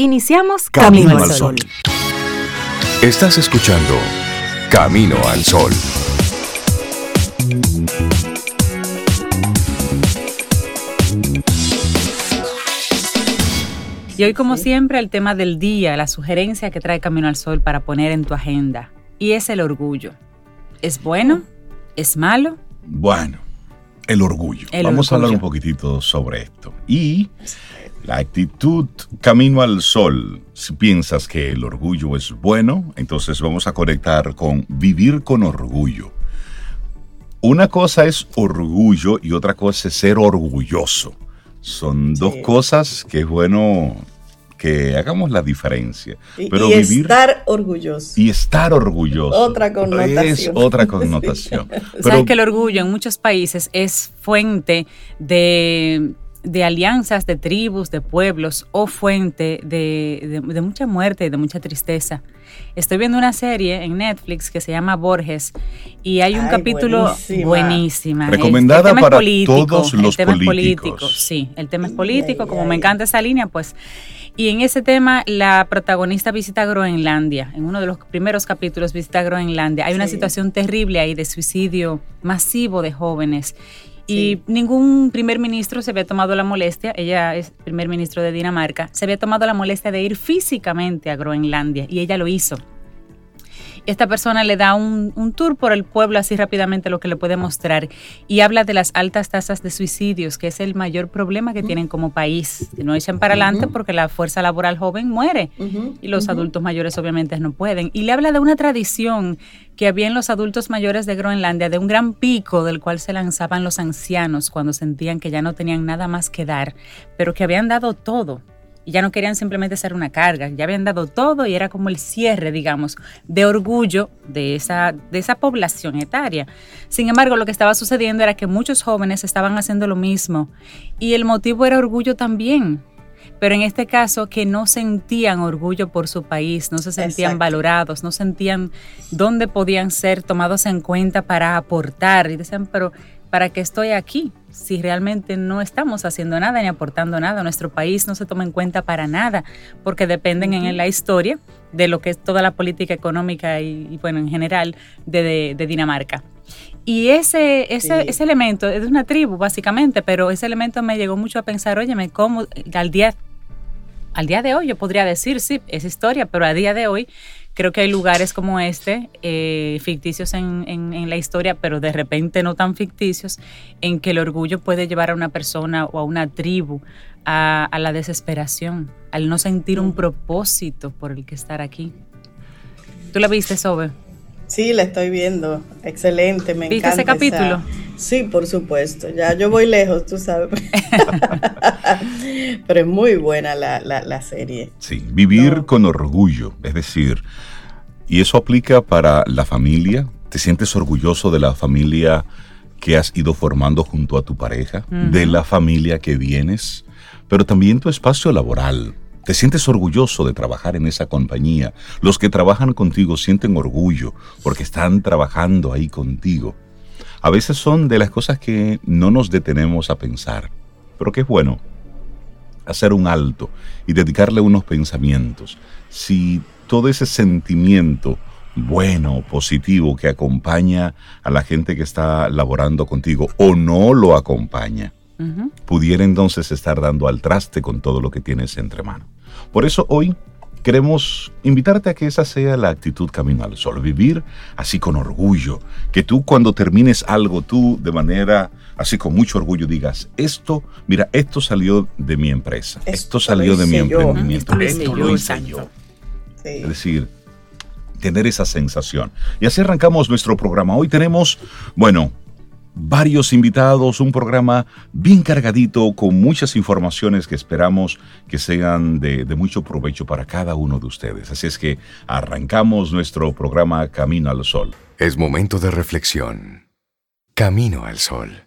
Iniciamos Camino, al Sol. Estás escuchando Camino al Sol. Y hoy, como siempre, el tema del día, la sugerencia que trae Camino al Sol para poner en tu agenda, y es el orgullo. ¿Es bueno? ¿Es malo? Bueno, el orgullo. Vamos a hablar un poquitito sobre esto. Y la actitud camino al sol. Si piensas que el orgullo es bueno, entonces vamos a conectar con vivir con orgullo. Una cosa es orgullo y otra cosa es ser orgulloso. Son dos cosas que es bueno que hagamos la diferencia. Y, Pero vivir, estar orgulloso. Y estar orgulloso. Otra connotación. Es otra connotación. Sabes que el orgullo en muchos países es fuente de, alianzas, de tribus, de pueblos o fuente de, mucha muerte y de mucha tristeza. Estoy viendo una serie en Netflix que se llama Borges y hay un capítulo buenísima. Recomendada para todos los políticos. Sí, el tema es político. Como me encanta esa línea, pues. Y en ese tema, la protagonista visita Groenlandia. En uno de los primeros capítulos visita Groenlandia. Hay una situación terrible ahí de suicidio masivo de jóvenes. Y ningún primer ministro se había tomado la molestia, ella es primer ministro de Dinamarca, se había tomado la molestia de ir físicamente a Groenlandia y ella lo hizo esta persona le da un, tour por el pueblo así rápidamente lo que le puede mostrar y habla de las altas tasas de suicidios, que es el mayor problema que tienen como país. No echan para adelante porque la fuerza laboral joven muere y los adultos mayores obviamente no pueden. Y le habla de una tradición que había en los adultos mayores de Groenlandia, de un gran pico del cual se lanzaban los ancianos cuando sentían que ya no tenían nada más que dar, pero que habían dado todo y ya no querían simplemente ser una carga, ya habían dado todo y era como el cierre, digamos, de orgullo de esa, de esa población etaria. Sin embargo, lo que estaba sucediendo era que muchos jóvenes estaban haciendo lo mismo y el motivo era orgullo también. Pero en este caso que no sentían orgullo por su país, no se sentían valorados, no sentían dónde podían ser tomados en cuenta para aportar. Y decían, pero ¿para qué estoy aquí? Si realmente no estamos haciendo nada ni aportando nada, nuestro país no se toma en cuenta para nada, porque dependen en la historia de lo que es toda la política económica y, bueno, en general de, Dinamarca. Y ese, ese, ese, elemento es de una tribu, básicamente, pero ese elemento me llegó mucho a pensar, óyeme, ¿cómo al día, al día de hoy yo podría decir, sí, es historia, pero a día de hoy creo que hay lugares como este, eh, ficticios en, la historia, pero de repente no tan ficticios, en que el orgullo puede llevar a una persona o a una tribu a, la desesperación, al no sentir un propósito por el que estar aquí. ¿Tú la viste, Sobe? Sí, la estoy viendo. Excelente, me ¿Viste ese capítulo? Sí, por supuesto. Ya yo voy lejos, tú sabes. Pero es muy buena la, serie. Sí, vivir con orgullo, es decir, y eso aplica para la familia. ¿Te sientes orgulloso de la familia que has ido formando junto a tu pareja? De la familia que vienes, pero también tu espacio laboral te sientes orgulloso de trabajar en esa compañía. Los que trabajan contigo sienten orgullo porque están trabajando ahí contigo. A veces son de las cosas que no nos detenemos a pensar, pero que es bueno hacer un alto y dedicarle unos pensamientos. Si todo ese sentimiento bueno, positivo que acompaña a la gente que está laborando contigo o no lo acompaña, pudiera entonces estar dando al traste con todo lo que tienes entre manos. Por eso hoy queremos invitarte a que esa sea la actitud camino al sol, vivir así con orgullo, que tú cuando termines algo, tú de manera así con mucho orgullo digas, esto, mira, esto salió de mi empresa, esto, salió de mi emprendimiento, esto, lo hice yo. Es decir, tener esa sensación. Y así arrancamos nuestro programa. Hoy tenemos, bueno, varios invitados, un programa bien cargadito con muchas informaciones que esperamos que sean de, mucho provecho para cada uno de ustedes. Así es que arrancamos nuestro programa Camino al Sol. Es momento de reflexión. Camino al Sol.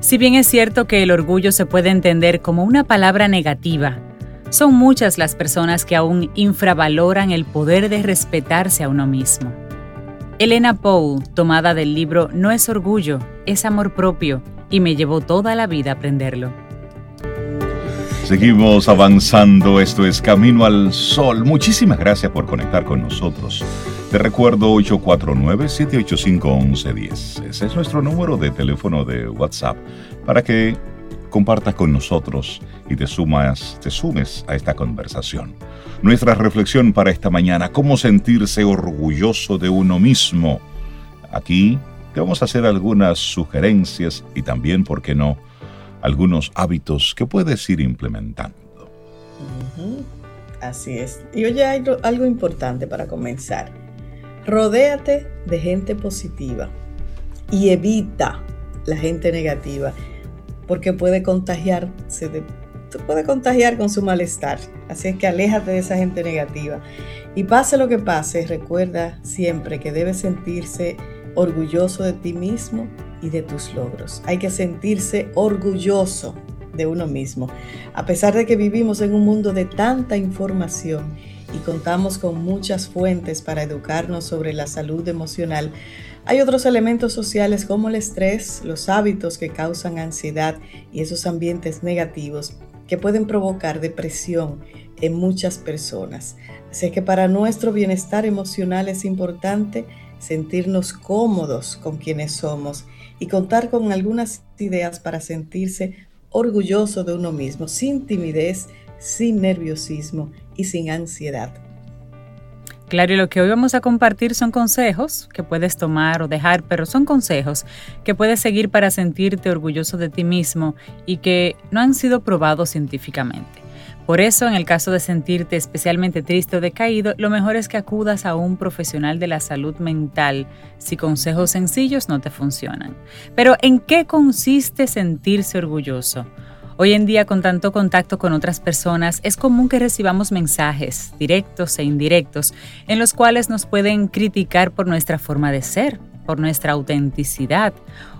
Si bien es cierto que el orgullo se puede entender como una palabra negativa, son muchas las personas que aún infravaloran el poder de respetarse a uno mismo. Elena Poe, tomada del libro No es orgullo, es amor propio, y me llevó toda la vida aprenderlo. Seguimos avanzando, esto es Camino al Sol. Muchísimas gracias por conectar con nosotros. Te recuerdo 849-785-1110. Ese es nuestro número de teléfono de WhatsApp para que compartas con nosotros y te sumas, te sumes a esta conversación. Nuestra reflexión para esta mañana, cómo sentirse orgulloso de uno mismo. Aquí te vamos a hacer algunas sugerencias y también, ¿por qué no?, algunos hábitos que puedes ir implementando. Así es. Y oye, hay algo importante para comenzar. Rodéate de gente positiva y evita la gente negativa porque puede contagiarse de, puede contagiar con su malestar. Así es que aléjate de esa gente negativa. Y pase lo que pase, recuerda siempre que debes sentirse orgulloso de ti mismo y de tus logros. Hay que sentirse orgulloso de uno mismo. A pesar de que vivimos en un mundo de tanta información y contamos con muchas fuentes para educarnos sobre la salud emocional, hay otros elementos sociales como el estrés, los hábitos que causan ansiedad y esos ambientes negativos que pueden provocar depresión en muchas personas. Así que para nuestro bienestar emocional es importante sentirnos cómodos con quienes somos y contar con algunas ideas para sentirse orgulloso de uno mismo, sin timidez, sin nerviosismo y sin ansiedad. Claro, y lo que hoy vamos a compartir son consejos que puedes tomar o dejar, pero son consejos que puedes seguir para sentirte orgulloso de ti mismo y que no han sido probados científicamente. Por eso, en el caso de sentirte especialmente triste o decaído, lo mejor es que acudas a un profesional de la salud mental si consejos sencillos no te funcionan. Pero, ¿en qué consiste sentirse orgulloso? Hoy en día, con tanto contacto con otras personas, es común que recibamos mensajes, directos e indirectos, en los cuales nos pueden criticar por nuestra forma de ser, por nuestra autenticidad,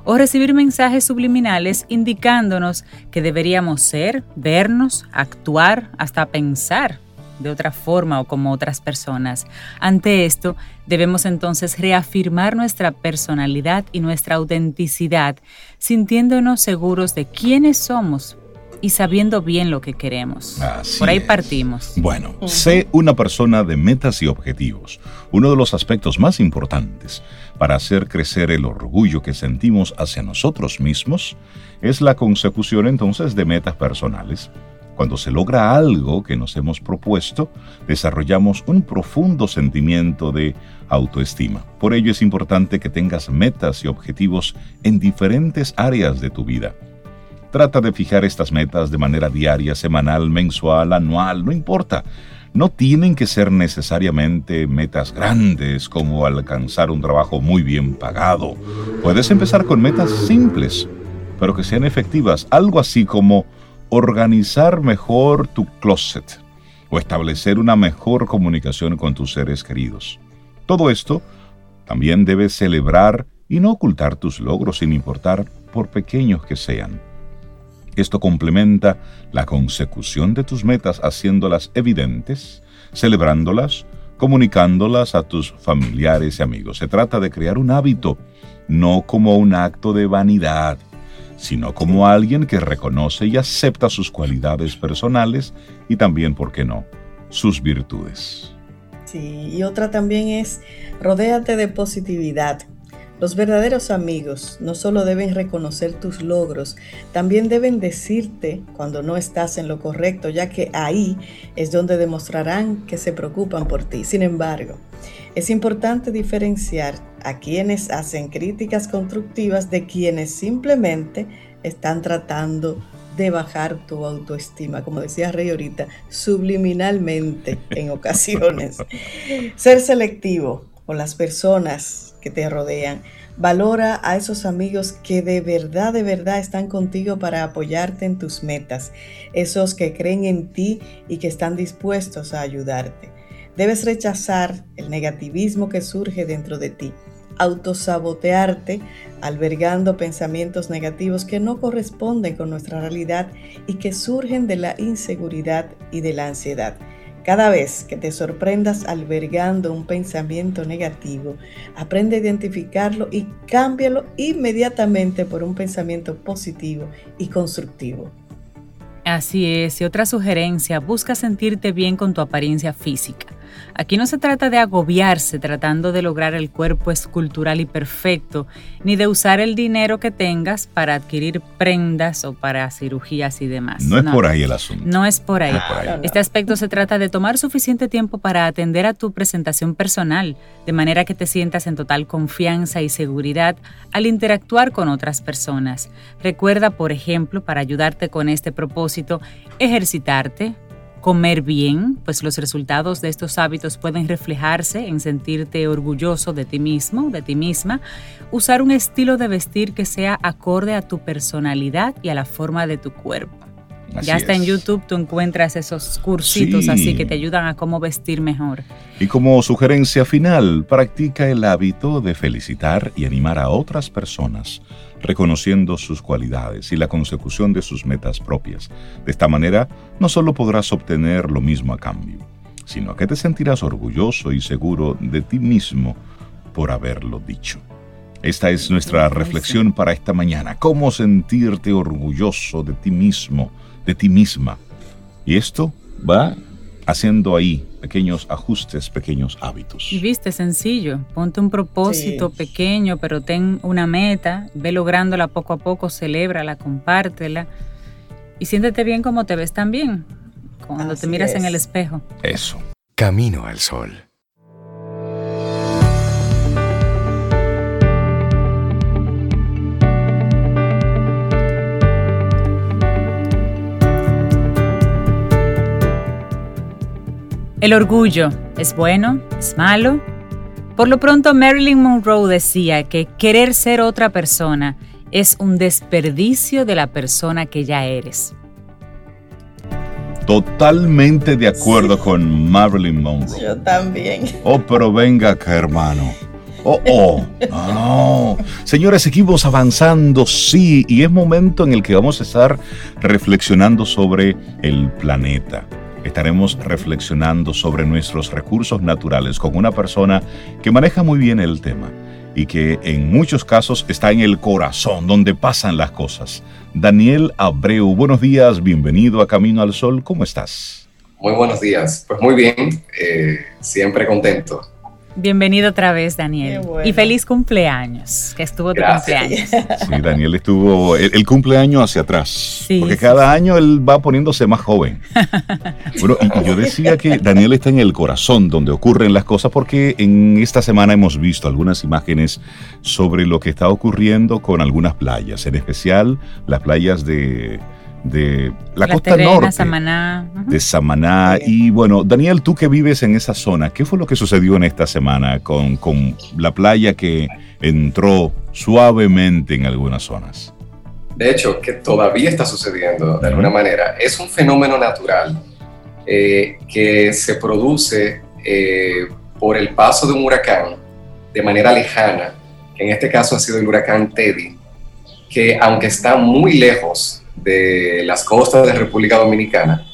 o recibir mensajes subliminales indicándonos que deberíamos ser, vernos, actuar, hasta pensar de otra forma o como otras personas. Ante esto, debemos entonces reafirmar nuestra personalidad y nuestra autenticidad, sintiéndonos seguros de quiénes somos y sabiendo bien lo que queremos. Por ahí partimos. Bueno, sé una persona de metas y objetivos. Uno de los aspectos más importantes para hacer crecer el orgullo que sentimos hacia nosotros mismos es la consecución entonces de metas personales. Cuando se logra algo que nos hemos propuesto, desarrollamos un profundo sentimiento de autoestima. Por ello es importante que tengas metas y objetivos en diferentes áreas de tu vida Trata de fijar estas metas de manera diaria, semanal, mensual, anual, no importa. No tienen que ser necesariamente metas grandes como alcanzar un trabajo muy bien pagado. Puedes empezar con metas simples, pero que sean efectivas. Algo así como organizar mejor tu closet o establecer una mejor comunicación con tus seres queridos. Todo esto también debes celebrar y no ocultar tus logros sin importar por pequeños que sean. Esto complementa la consecución de tus metas haciéndolas evidentes, celebrándolas, comunicándolas a tus familiares y amigos. Se trata de crear un hábito, no como un acto de vanidad, sino como alguien que reconoce y acepta sus cualidades personales y también, ¿por qué no?, sus virtudes. Sí, y otra también es, rodéate de positividad. Los verdaderos amigos no solo deben reconocer tus logros, también deben decirte cuando no estás en lo correcto, ya que ahí es donde demostrarán que se preocupan por ti. Sin embargo, es importante diferenciar a quienes hacen críticas constructivas de quienes simplemente están tratando de bajar tu autoestima, como decía Rey ahorita, subliminalmente en ocasiones. Ser selectivo con las personas te rodean. Valora a esos amigos que de verdad, de verdad están contigo para apoyarte en tus metas, esos que creen en ti y que están dispuestos a ayudarte. Debes rechazar el negativismo que surge dentro de ti, autosabotearte albergando pensamientos negativos que no corresponden con nuestra realidad y que surgen de la inseguridad y de la ansiedad. Cada vez que te sorprendas albergando un pensamiento negativo, aprende a identificarlo y cámbialo inmediatamente por un pensamiento positivo y constructivo. Así es, y otra sugerencia, busca sentirte bien con tu apariencia física. Aquí no se trata de agobiarse tratando de lograr el cuerpo escultural y perfecto, ni de usar el dinero que tengas para adquirir prendas o para cirugías y demás. No, es por ahí el asunto. No es por ahí. Este aspecto se trata de tomar suficiente tiempo para atender a tu presentación personal, de manera que te sientas en total confianza y seguridad al interactuar con otras personas. Recuerda, por ejemplo, para ayudarte con este propósito, ejercitarte, Comer bien, pues los resultados de estos hábitos pueden reflejarse en sentirte orgulloso de ti mismo, de ti misma. Usar un estilo de vestir que sea acorde a tu personalidad y a la forma de tu cuerpo. ya está en YouTube tú encuentras esos cursitos así que te ayudan a cómo vestir mejor. Y como sugerencia final, practica el hábito de felicitar y animar a otras personas reconociendo sus cualidades y la consecución de sus metas propias. De esta manera, no solo podrás obtener lo mismo a cambio, sino que te sentirás orgulloso y seguro de ti mismo por haberlo dicho. Esta es nuestra reflexión para esta mañana. ¿Cómo sentirte orgulloso de ti mismo, de ti misma? Y esto va haciendo ahí pequeños ajustes, pequeños hábitos. Y viste, sencillo, ponte un propósito pequeño, pero ten una meta, ve lográndola poco a poco, celébrala, compártela y siéntete bien como te ves también cuando te miras en el espejo. Eso. Camino al sol. El orgullo es bueno, es malo. Por lo pronto, Marilyn Monroe decía que querer ser otra persona es un desperdicio de la persona que ya eres. Totalmente de acuerdo con Marilyn Monroe. Yo también. Oh, pero venga acá, hermano. Oh, oh, no. Señores, seguimos avanzando, sí, y es momento en el que vamos a estar reflexionando sobre el planeta estaremos reflexionando sobre nuestros recursos naturales con una persona que maneja muy bien el tema y que en muchos casos está en el corazón donde pasan las cosas. Daniel Abreu, buenos días, bienvenido a Camino al Sol, ¿cómo estás? Muy buenos días, pues muy bien, eh, siempre contento Bienvenido otra vez, Daniel. Y feliz cumpleaños, que estuvo tu cumpleaños. Sí, Daniel estuvo el, cumpleaños hacia atrás. porque cada año él va poniéndose más joven. bueno, y, yo decía que Daniel está en el corazón donde ocurren las cosas, porque en esta semana hemos visto algunas imágenes sobre lo que está ocurriendo con algunas playas, en especial las playas de de la costa norte. De Samaná. Y bueno, Daniel, tú que vives en esa zona, ¿qué fue lo que sucedió en esta semana con, con la playa que entró suavemente en algunas zonas? De hecho, que todavía está sucediendo de alguna manera. Es un fenómeno natural eh, que se produce eh, por el paso de un huracán de manera lejana, que en este caso ha sido el huracán Teddy, que aunque está muy lejos de las costas de República Dominicana,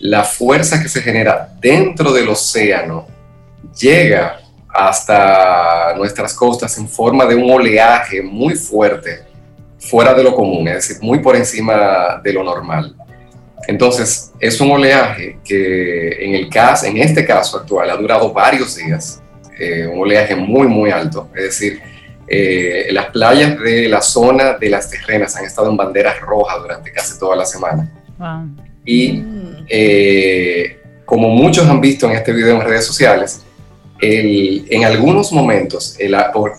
la fuerza que se genera dentro del océano llega hasta nuestras costas en forma de un oleaje muy fuerte, fuera de lo común, es decir, muy por encima de lo normal. Entonces, es un oleaje que en, el caso, en este caso actual ha durado varios días, eh, un oleaje muy, muy alto, es decir, eh, las playas de la zona de las terrenas han estado en banderas rojas durante casi toda la semana. Y eh, como muchos han visto en este video en redes sociales, en algunos momentos,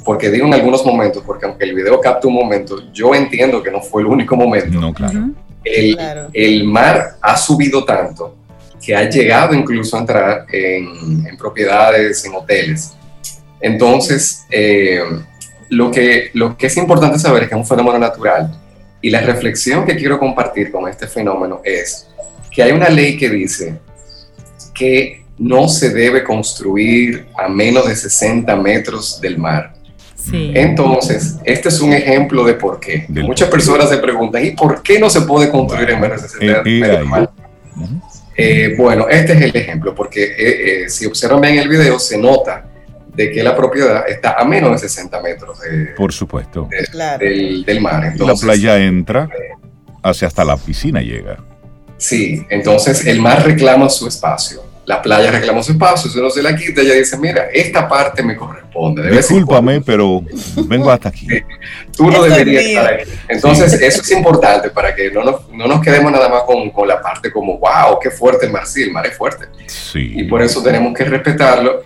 porque digo en algunos momentos, porque aunque el video capta un momento, yo entiendo que no fue el único momento. No, claro. El, el mar ha subido tanto que ha llegado incluso a entrar en, en propiedades, en hoteles. Entonces, eh, lo que, lo que es importante saber es que es un fenómeno natural y la reflexión que quiero compartir con este fenómeno es que hay una ley que dice que no se debe construir a menos de 60 metros del mar. Entonces, este es un ejemplo de por qué. Muchas personas se preguntan, ¿y por qué no se puede construir en menos de 60 metros del mar? Eh, bueno, este es el ejemplo, porque eh, eh, si observan bien el video, se nota de que la propiedad está a menos de 60 metros Por supuesto. del, mar. la playa entra hacia hasta la piscina llega. Sí, entonces el mar reclama su espacio. La playa reclama su espacio, si uno se la quita, ella dice, mira, esta parte me corresponde. Discúlpame, pero vengo hasta aquí. Tú no deberías estar aquí. Entonces, eso es importante para que no nos, no nos quedemos nada más con, con, la parte como, wow, qué fuerte el mar. Sí, el mar es fuerte. Sí. Y por eso tenemos que respetarlo.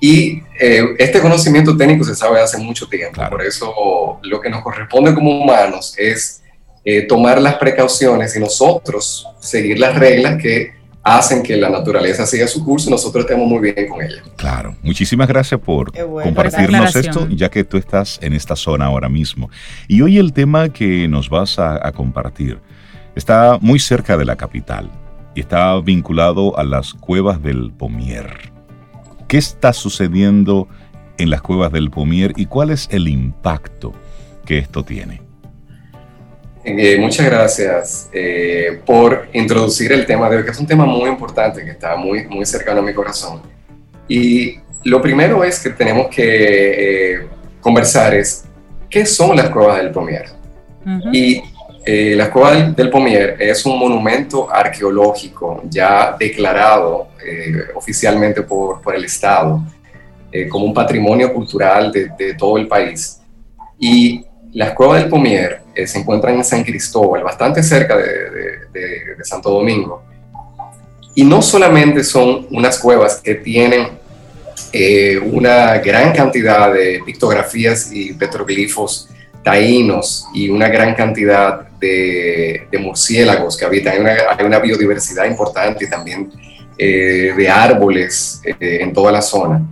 Y eh, este conocimiento técnico se sabe hace mucho tiempo. Por eso lo que nos corresponde como humanos es eh, tomar las precauciones y nosotros seguir las reglas que hacen que la naturaleza siga su curso y nosotros estemos muy bien con ella. Claro, muchísimas gracias por compartirnos esto, ya que tú estás en esta zona ahora mismo. Y hoy el tema que nos vas a, a compartir está muy cerca de la capital y está vinculado a las cuevas del Pomier. ¿Qué está sucediendo en las cuevas del Pomier y cuál es el impacto que esto tiene? Eh, muchas gracias eh, por introducir el tema de hoy, que es un tema muy importante, que está muy, muy cercano a mi corazón. Y lo primero es que tenemos que eh, conversar es, ¿qué son las cuevas del Pomier? Y las cuevas del Pomier es un monumento arqueológico ya declarado oficialmente por, por, el Estado como un patrimonio cultural de, de todo el país. Y las cuevas del Pomier eh, se encuentran en San Cristóbal, bastante cerca de, Santo Domingo. Y no solamente son unas cuevas que tienen eh, una gran cantidad de pictografías y petroglifos taínos y una gran cantidad de, murciélagos que habitan. Hay una, biodiversidad importante también eh, de árboles en toda la zona,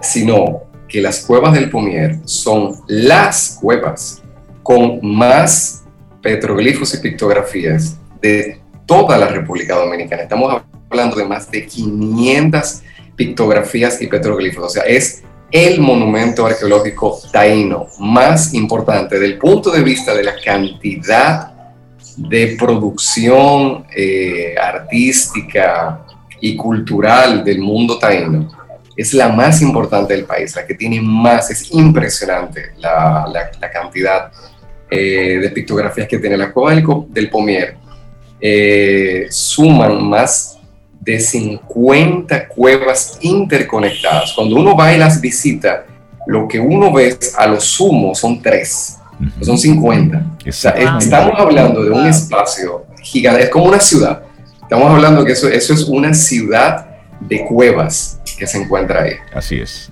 sino que las cuevas del Pomier son las cuevas con más petroglifos y pictografías de toda la República Dominicana. Estamos hablando de más de 500 pictografías y petroglifos. O sea, es el monumento arqueológico taíno más importante del punto de vista de la cantidad de producción eh, artística y cultural del mundo taíno es la más importante del país, la que tiene más, es impresionante la, cantidad eh, de pictografías que tiene la cueva del, Pomier. Eh, suman más de 50 cuevas interconectadas. Cuando uno va y las visita, lo que uno ve a lo sumo son tres, son 50. estamos hablando de un espacio gigante, es como una ciudad. Estamos hablando que eso, eso es una ciudad de cuevas que se encuentra ahí. Así es.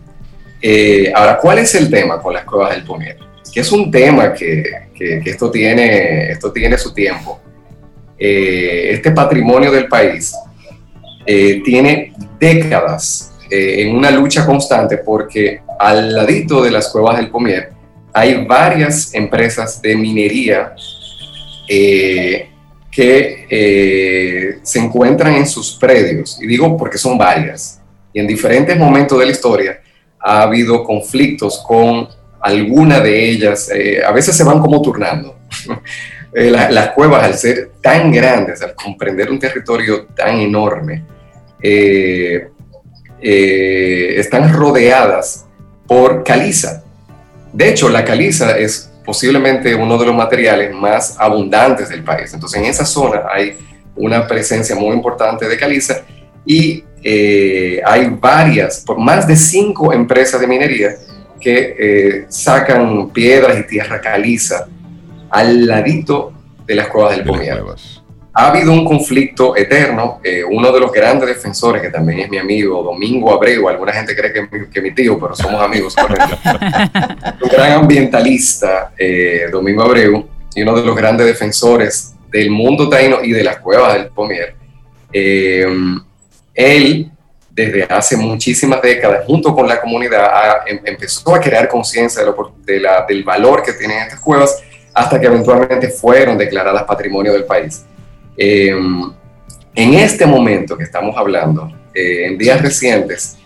Eh, ahora, ¿cuál es el tema con las cuevas del Pomier? Que es un tema que, que, esto, tiene, esto tiene su tiempo. Eh, este patrimonio del país eh, tiene décadas en una lucha constante porque al ladito de las cuevas del Pomier hay varias empresas de minería que se encuentran en sus predios. Y digo porque son varias y en diferentes momentos de la historia ha habido conflictos con alguna de ellas, eh, a veces se van como turnando. Eh, las cuevas, al ser tan grandes, al comprender un territorio tan enorme, eh, están rodeadas por caliza. De hecho, la caliza es posiblemente uno de los materiales más abundantes del país. Entonces, en esa zona hay una presencia muy importante de caliza y eh, hay varias, por más de cinco empresas de minería que eh, sacan piedras y tierra caliza al ladito de las cuevas del Pomier. Ha habido un conflicto eterno. Eh, uno de los grandes defensores, que también es mi amigo, Domingo Abreu, alguna gente cree que es mi, que mi tío, pero somos amigos. un gran ambientalista, Domingo Abreu, y uno de los grandes defensores del mundo taíno y de las cuevas del Pomier. Él, desde hace muchísimas décadas, junto con la comunidad, em, empezó a crear conciencia de, del valor que tienen estas cuevas hasta que eventualmente fueron declaradas patrimonio del país. Em, en este momento que estamos hablando, eh, en días recientes,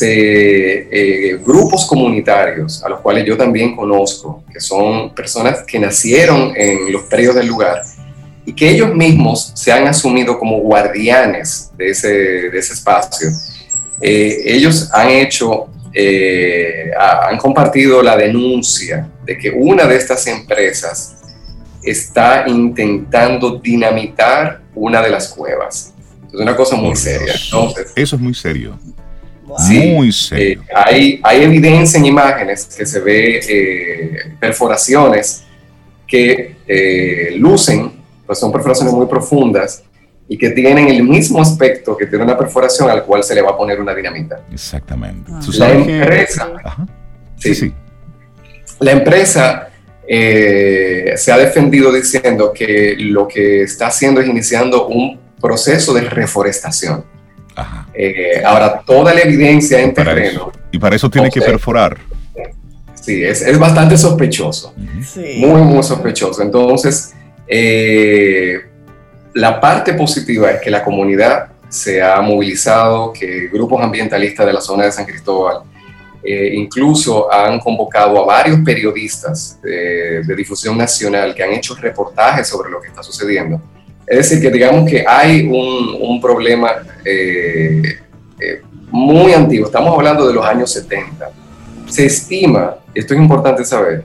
eh, grupos comunitarios, a los cuales yo también conozco, que son personas que nacieron en los predios del lugar, y que ellos mismos se han asumido como guardianes de ese, de ese espacio. Eh, ellos han hecho, han compartido la denuncia de que una de estas empresas está intentando dinamitar una de las cuevas. Es una cosa muy seria. Entonces, Eso es muy serio. Sí, muy serio. eh, hay, hay evidencia en imágenes que se ve eh, perforaciones que eh, lucen, pues son perforaciones muy profundas y que tienen el mismo aspecto que tiene una perforación al cual se le va a poner una dinamita. Exactamente. Ah. La empresa, Ajá. sí, Sí, sí. La empresa eh, se ha defendido diciendo que lo que está haciendo es iniciando un proceso de reforestación. Ajá. Eh, ahora, toda la evidencia en Para terreno, eso. Y para eso tiene que perforar. sí, es, es bastante sospechoso. Sí. Muy, muy sospechoso. Entonces, eh, la parte positiva es que la comunidad se ha movilizado, que grupos ambientalistas de la zona de San Cristóbal eh, incluso han convocado a varios periodistas de, de difusión nacional que han hecho reportajes sobre lo que está sucediendo. Es decir, que digamos que hay un, un problema eh, eh, muy antiguo, estamos hablando de los años 70. Se estima, esto es importante saber,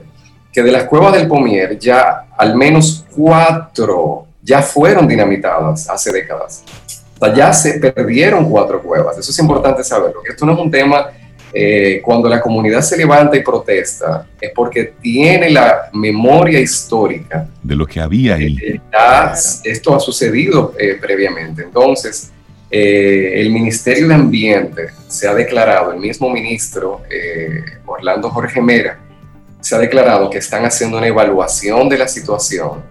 que de las cuevas del Pomier ya al menos cuatro ya fueron dinamitadas hace décadas. O sea, ya se perdieron cuatro cuevas. Eso es importante saberlo, esto no es un tema, eh, cuando la comunidad se levanta y protesta, es porque tiene la memoria histórica De lo que había ahí. eh, ya esto ha sucedido eh, previamente. Entonces, eh, el Ministerio de Ambiente se ha declarado, el mismo ministro eh, Orlando Jorge Mera, se ha declarado que están haciendo una evaluación de la situación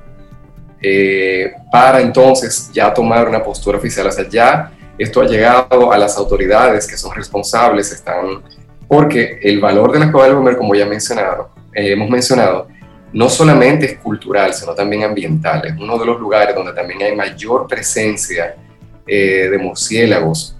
eh, para entonces ya tomar una postura oficial. O sea, ya esto ha llegado a las autoridades que son responsables, están, porque el valor de la cueva del Bomber, como ya mencionado, eh, hemos mencionado, no solamente es cultural, sino también ambiental. Es uno de los lugares donde también hay mayor presencia eh, de murciélagos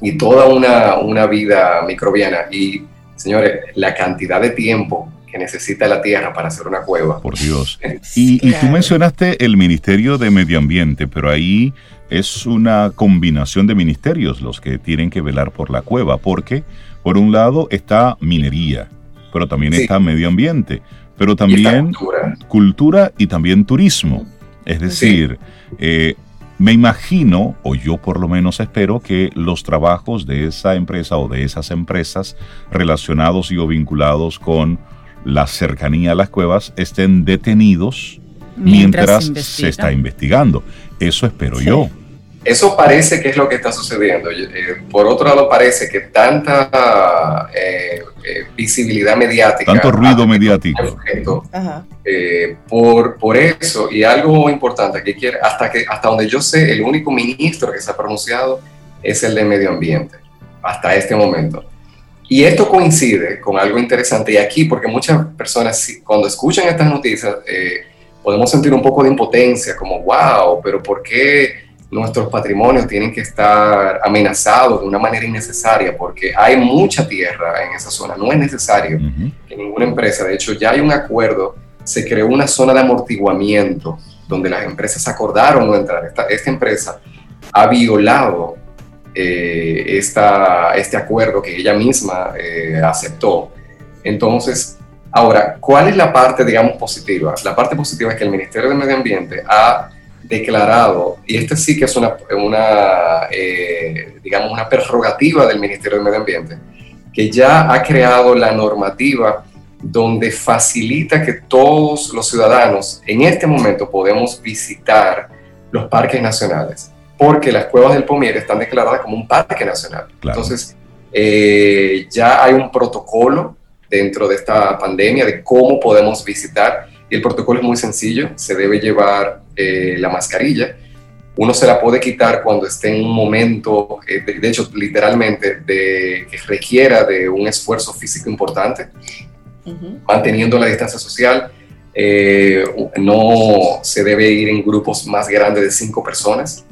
y toda una, una vida microbiana. Y, señores, la cantidad de tiempo que necesita la Tierra para hacer una cueva. Por Dios. Y, y tú mencionaste el Ministerio de Medio Ambiente, pero ahí es una combinación de ministerios los que tienen que velar por la cueva, porque por un lado está minería, pero también Sí. está medio ambiente, pero Y también cultura. cultura y también turismo. Es decir, eh, me imagino, o yo por lo menos espero, que los trabajos de esa empresa o de esas empresas relacionados y o vinculados con la cercanía a las cuevas estén detenidos mientras, se está investigando. Eso espero Sí. yo. Eso parece que es lo que está sucediendo. Eh, por otro lado, parece que tanta eh, eh, visibilidad mediática. Tanto ruido mediático. objeto, Ajá. eh, por, por eso, y algo importante, que quiere, hasta, que, hasta donde yo sé, el único ministro que se ha pronunciado es el de Medio Ambiente, hasta este momento. Y esto coincide con algo interesante, y aquí, porque muchas personas, cuando escuchan estas noticias, eh, podemos sentir un poco de impotencia, como, wow, pero ¿por qué nuestros patrimonios tienen que estar amenazados de una manera innecesaria? Porque hay mucha tierra en esa zona, no es necesario que ninguna empresa, de hecho ya hay un acuerdo, se creó una zona de amortiguamiento donde las empresas acordaron no entrar. Esta, esta empresa ha violado eh, esta, este acuerdo que ella misma eh, aceptó. Entonces, ahora, ¿cuál es la parte, digamos, positiva? La parte positiva es que el Ministerio de Medio Ambiente ha declarado, y esta sí que es una, una eh, digamos, una prerrogativa del Ministerio de Medio Ambiente, que ya ha creado la normativa donde facilita que todos los ciudadanos en este momento podemos visitar los parques nacionales, porque las cuevas del Pomier están declaradas como un parque nacional. Claro. Entonces, eh, ya hay un protocolo dentro de esta pandemia de cómo podemos visitar, el protocolo es muy sencillo, se debe llevar eh, la mascarilla, uno se la puede quitar cuando esté en un momento, eh, de, de hecho, literalmente, de, que requiera de un esfuerzo físico importante, manteniendo la distancia social. eh, no se debe ir en grupos más grandes de cinco personas.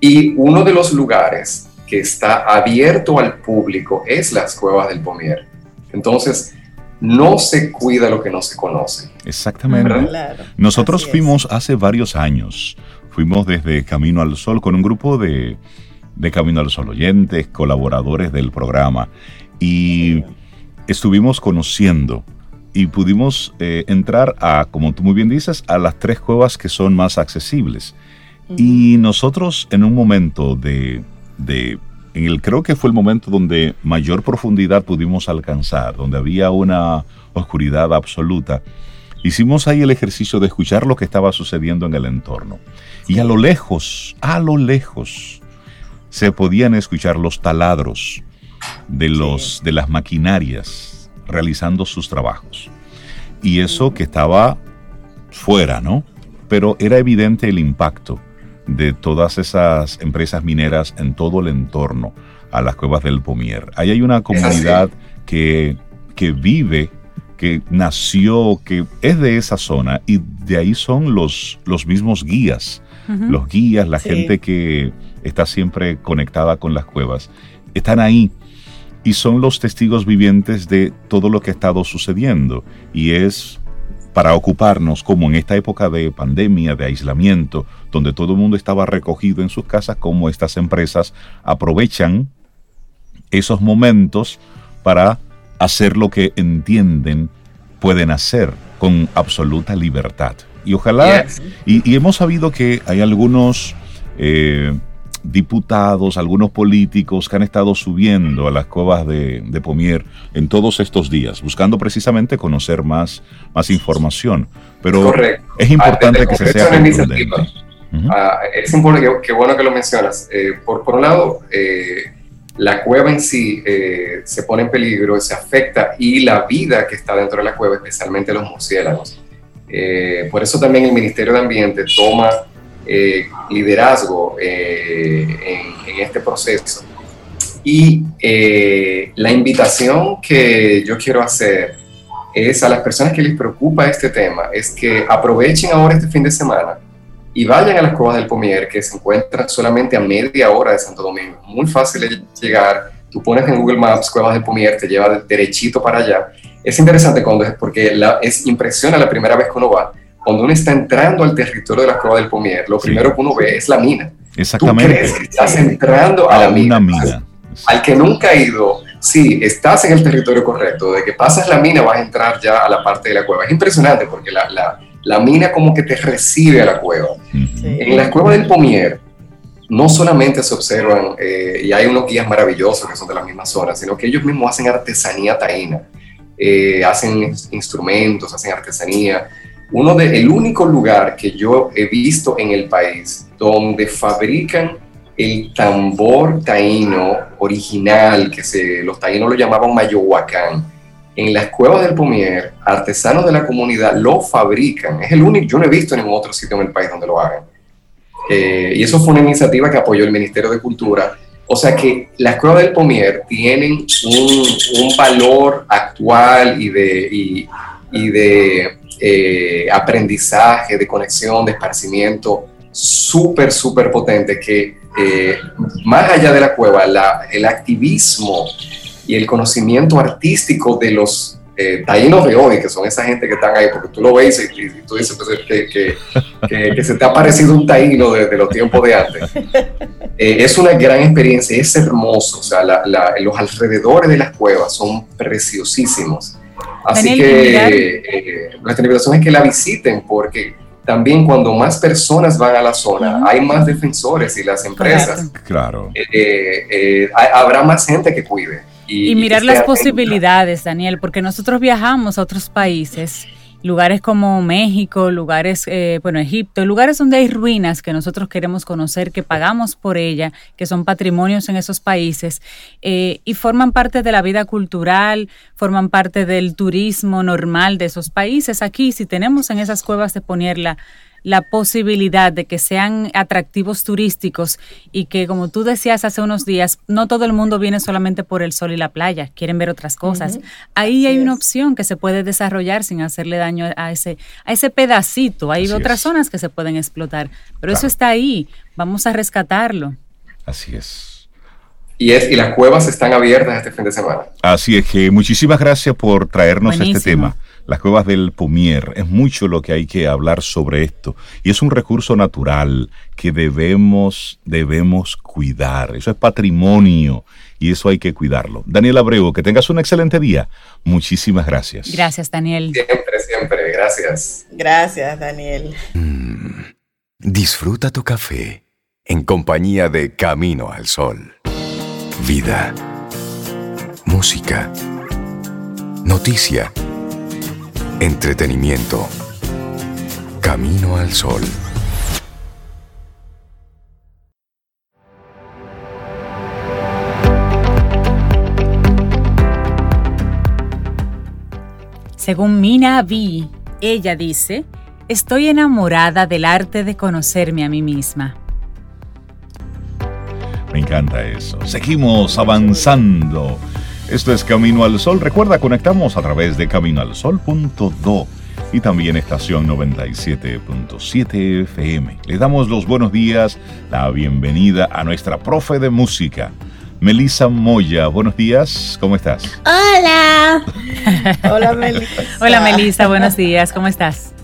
Y uno de los lugares que está abierto al público es las cuevas del Pomier. Entonces, no se cuida lo que no se conoce. Exactamente. Nosotros fuimos hace varios años, fuimos desde Camino al Sol con un grupo de, Camino al Sol oyentes, colaboradores del programa, y estuvimos conociendo y pudimos eh, entrar a, como tú muy bien dices, a las tres cuevas que son más accesibles. Y nosotros en un momento de, de en el creo que fue el momento donde mayor profundidad pudimos alcanzar, donde había una oscuridad absoluta, hicimos ahí el ejercicio de escuchar lo que estaba sucediendo en el entorno. Y a lo lejos, a lo lejos, se podían escuchar los taladros de, los, de las maquinarias realizando sus trabajos. Y eso que estaba fuera, ¿no? Pero era evidente el impacto de todas esas empresas mineras en todo el entorno a las cuevas del Pomier. Ahí hay una comunidad que, que vive, que nació, que es de esa zona y de ahí son los, los mismos guías, los guías, la gente que está siempre conectada con las cuevas, están ahí y son los testigos vivientes de todo lo que ha estado sucediendo. Y es para ocuparnos, como en esta época de pandemia, de aislamiento, donde todo el mundo estaba recogido en sus casas, como estas empresas aprovechan esos momentos para hacer lo que entienden pueden hacer con absoluta libertad. Y ojalá, y, hemos sabido que hay algunos eh, diputados, algunos políticos que han estado subiendo a las cuevas de, Pomier en todos estos días, buscando precisamente conocer más, más información. Pero es importante ah, que se sea contundente. Ah, es importante, que, bueno que lo mencionas. Eh, por, por un lado, eh, la cueva en sí eh, se pone en peligro, se afecta y la vida que está dentro de la cueva, especialmente los murciélagos. por eso también el Ministerio de Ambiente toma eh, liderazgo eh, en, este proceso. Y eh, la invitación que yo quiero hacer es a las personas que les preocupa este tema, es que aprovechen ahora este fin de semana y vayan a las cuevas del Pomier, que se encuentran solamente a media hora de Santo Domingo. Muy fácil de llegar. Tú pones en Google Maps cuevas del Pomier, te lleva derechito para allá. Es interesante cuando es porque la, es impresiona la primera vez que uno va cuando uno está entrando al territorio de la cueva del Pomier, lo primero que uno ve es la mina. Exactamente. Tú crees que estás entrando a, la mina. Al que nunca ha ido, sí, estás en el territorio correcto. De que pasas la mina vas a entrar ya a la parte de la cueva. Es impresionante porque la, la, la mina como que te recibe a la cueva. En la cueva del Pomier no solamente se observan, eh, y hay unos guías maravillosos que son de la misma zona, sino que ellos mismos hacen artesanía taína. Eh, hacen instrumentos, hacen artesanía, uno de, el único lugar que yo he visto en el país donde fabrican el tambor taíno original, que se, los taínos lo llamaban mayohuacán, en las cuevas del Pomier, artesanos de la comunidad lo fabrican. Es el único, yo no he visto en ningún otro sitio en el país donde lo hagan. Eh, y eso fue una iniciativa que apoyó el Ministerio de Cultura. O sea que las cuevas del Pomier tienen un, un valor actual y de, y, y de eh, aprendizaje, de conexión, de esparcimiento súper, súper potente que eh, más allá de la cueva, el activismo y el conocimiento artístico de los eh, taínos de hoy, que son esa gente que están ahí, porque tú lo ves y, tú dices pues, que, se te ha parecido un taíno desde de los tiempos de antes. es una gran experiencia, es hermoso, o sea, los alrededores de las cuevas son preciosísimos. Así que eh, nuestra invitación es que la visiten porque también cuando más personas van a la zona, hay más defensores y las empresas. Claro. Eh, eh, habrá más gente que cuide. Y, mirar las posibilidades, Daniel, porque nosotros viajamos a otros países lugares como México, lugares, eh, bueno, Egipto, lugares donde hay ruinas que nosotros queremos conocer, que pagamos por ella, que son patrimonios en esos países eh, y forman parte de la vida cultural, forman parte del turismo normal de esos países. Aquí, si tenemos en esas cuevas de ponerla la posibilidad de que sean atractivos turísticos y que, como tú decías hace unos días, no todo el mundo viene solamente por el sol y la playa, quieren ver otras cosas. Ahí hay una opción que se puede desarrollar sin hacerle daño a ese, a ese pedacito. Hay otras zonas que se pueden explotar, pero eso está ahí. Vamos a rescatarlo. Así es. y, es, y las cuevas están abiertas este fin de semana. Así es que muchísimas gracias por traernos este tema. Las cuevas del Pumier. Es mucho lo que hay que hablar sobre esto. Y es un recurso natural que debemos, debemos cuidar. Eso es patrimonio y eso hay que cuidarlo. Daniel Abreu, que tengas un excelente día. Muchísimas gracias. Gracias, Daniel. Siempre, siempre. Gracias. Gracias, Daniel. Mm, disfruta tu café en compañía de Camino al Sol. Vida. Música. Noticia. Entretenimiento. Camino al Sol. Según Mina V, ella dice, estoy enamorada del arte de conocerme a mí misma. Me encanta eso. Seguimos avanzando. Esto es Camino al Sol. Recuerda, conectamos a través de caminoalsol.do y también estación 97.7 FM. Le damos los buenos días, la bienvenida a nuestra profe de música, Melissa Moya. Buenos días, ¿cómo estás? Hola. Hola, Melissa. Hola, Melissa, buenos días, ¿cómo estás?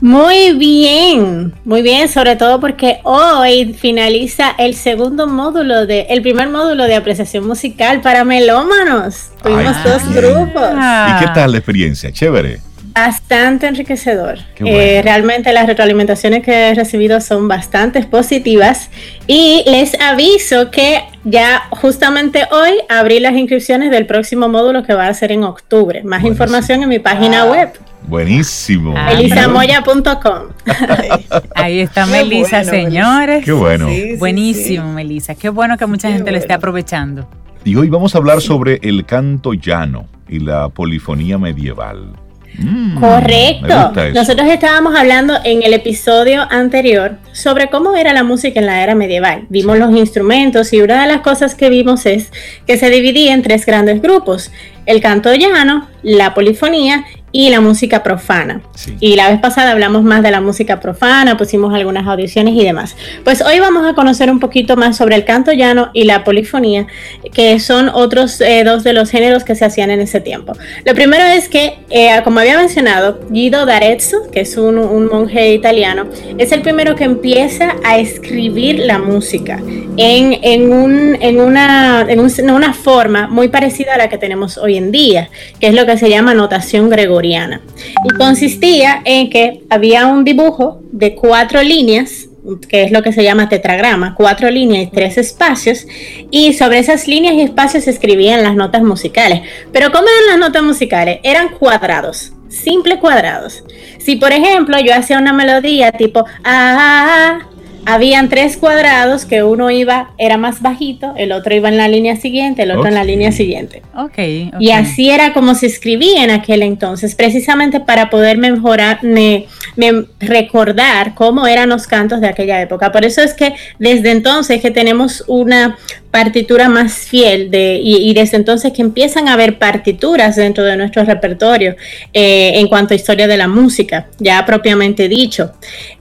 Muy bien, muy bien, sobre todo porque hoy finaliza el segundo módulo de, el primer módulo de apreciación musical para melómanos. Tuvimos Ay, dos bien. grupos. ¿Y qué tal la experiencia? Chévere. Bastante enriquecedor. Bueno. Eh, realmente las retroalimentaciones que he recibido son bastante positivas y les aviso que ya justamente hoy abrí las inscripciones del próximo módulo que va a ser en octubre. Más información en mi página Ah. web, Buenísimo. Ah, elisamoya.com. Ahí está Qué Melissa, bueno, señores. Qué bueno. Sí, sí, Buenísimo, Melissa. Qué bueno que mucha Qué gente lo esté bueno. aprovechando. Y hoy vamos a hablar sobre el canto llano y la polifonía medieval. Mm, Correcto. Nosotros estábamos hablando en el episodio anterior sobre cómo era la música en la era medieval. Vimos los instrumentos y una de las cosas que vimos es que se dividía en tres grandes grupos. El canto llano, la polifonía y la música profana. Sí. Y la vez pasada hablamos más de la música profana, pusimos algunas audiciones y demás. Pues hoy vamos a conocer un poquito más sobre el canto llano y la polifonía, que son otros eh, dos de los géneros que se hacían en ese tiempo. Lo primero es que, eh, como había mencionado, Guido d'Arezzo, que es un, un monje italiano, es el primero que empieza a escribir la música en, en, un- en una, en un- en una forma muy parecida a la que tenemos hoy en día, que es lo que se llama notación gregoriana. Y consistía en que había un dibujo de cuatro líneas, que es lo que se llama tetragrama, cuatro líneas y tres espacios, y sobre esas líneas y espacios se escribían las notas musicales. Pero ¿cómo eran las notas musicales? Eran cuadrados, simples cuadrados. Si por ejemplo yo hacía una melodía tipo ah, habían tres cuadrados que uno iba, era más bajito, el otro iba en la línea siguiente, el otro en la línea siguiente. Ok. ok. Y así era como se escribía en aquel entonces, precisamente para poder mejorar, me, me- recordar cómo eran los cantos de aquella época. Por eso es que desde entonces que tenemos una partitura más fiel de, y, desde entonces que empiezan a haber partituras dentro de nuestro repertorio eh, en cuanto a historia de la música, ya propiamente dicho.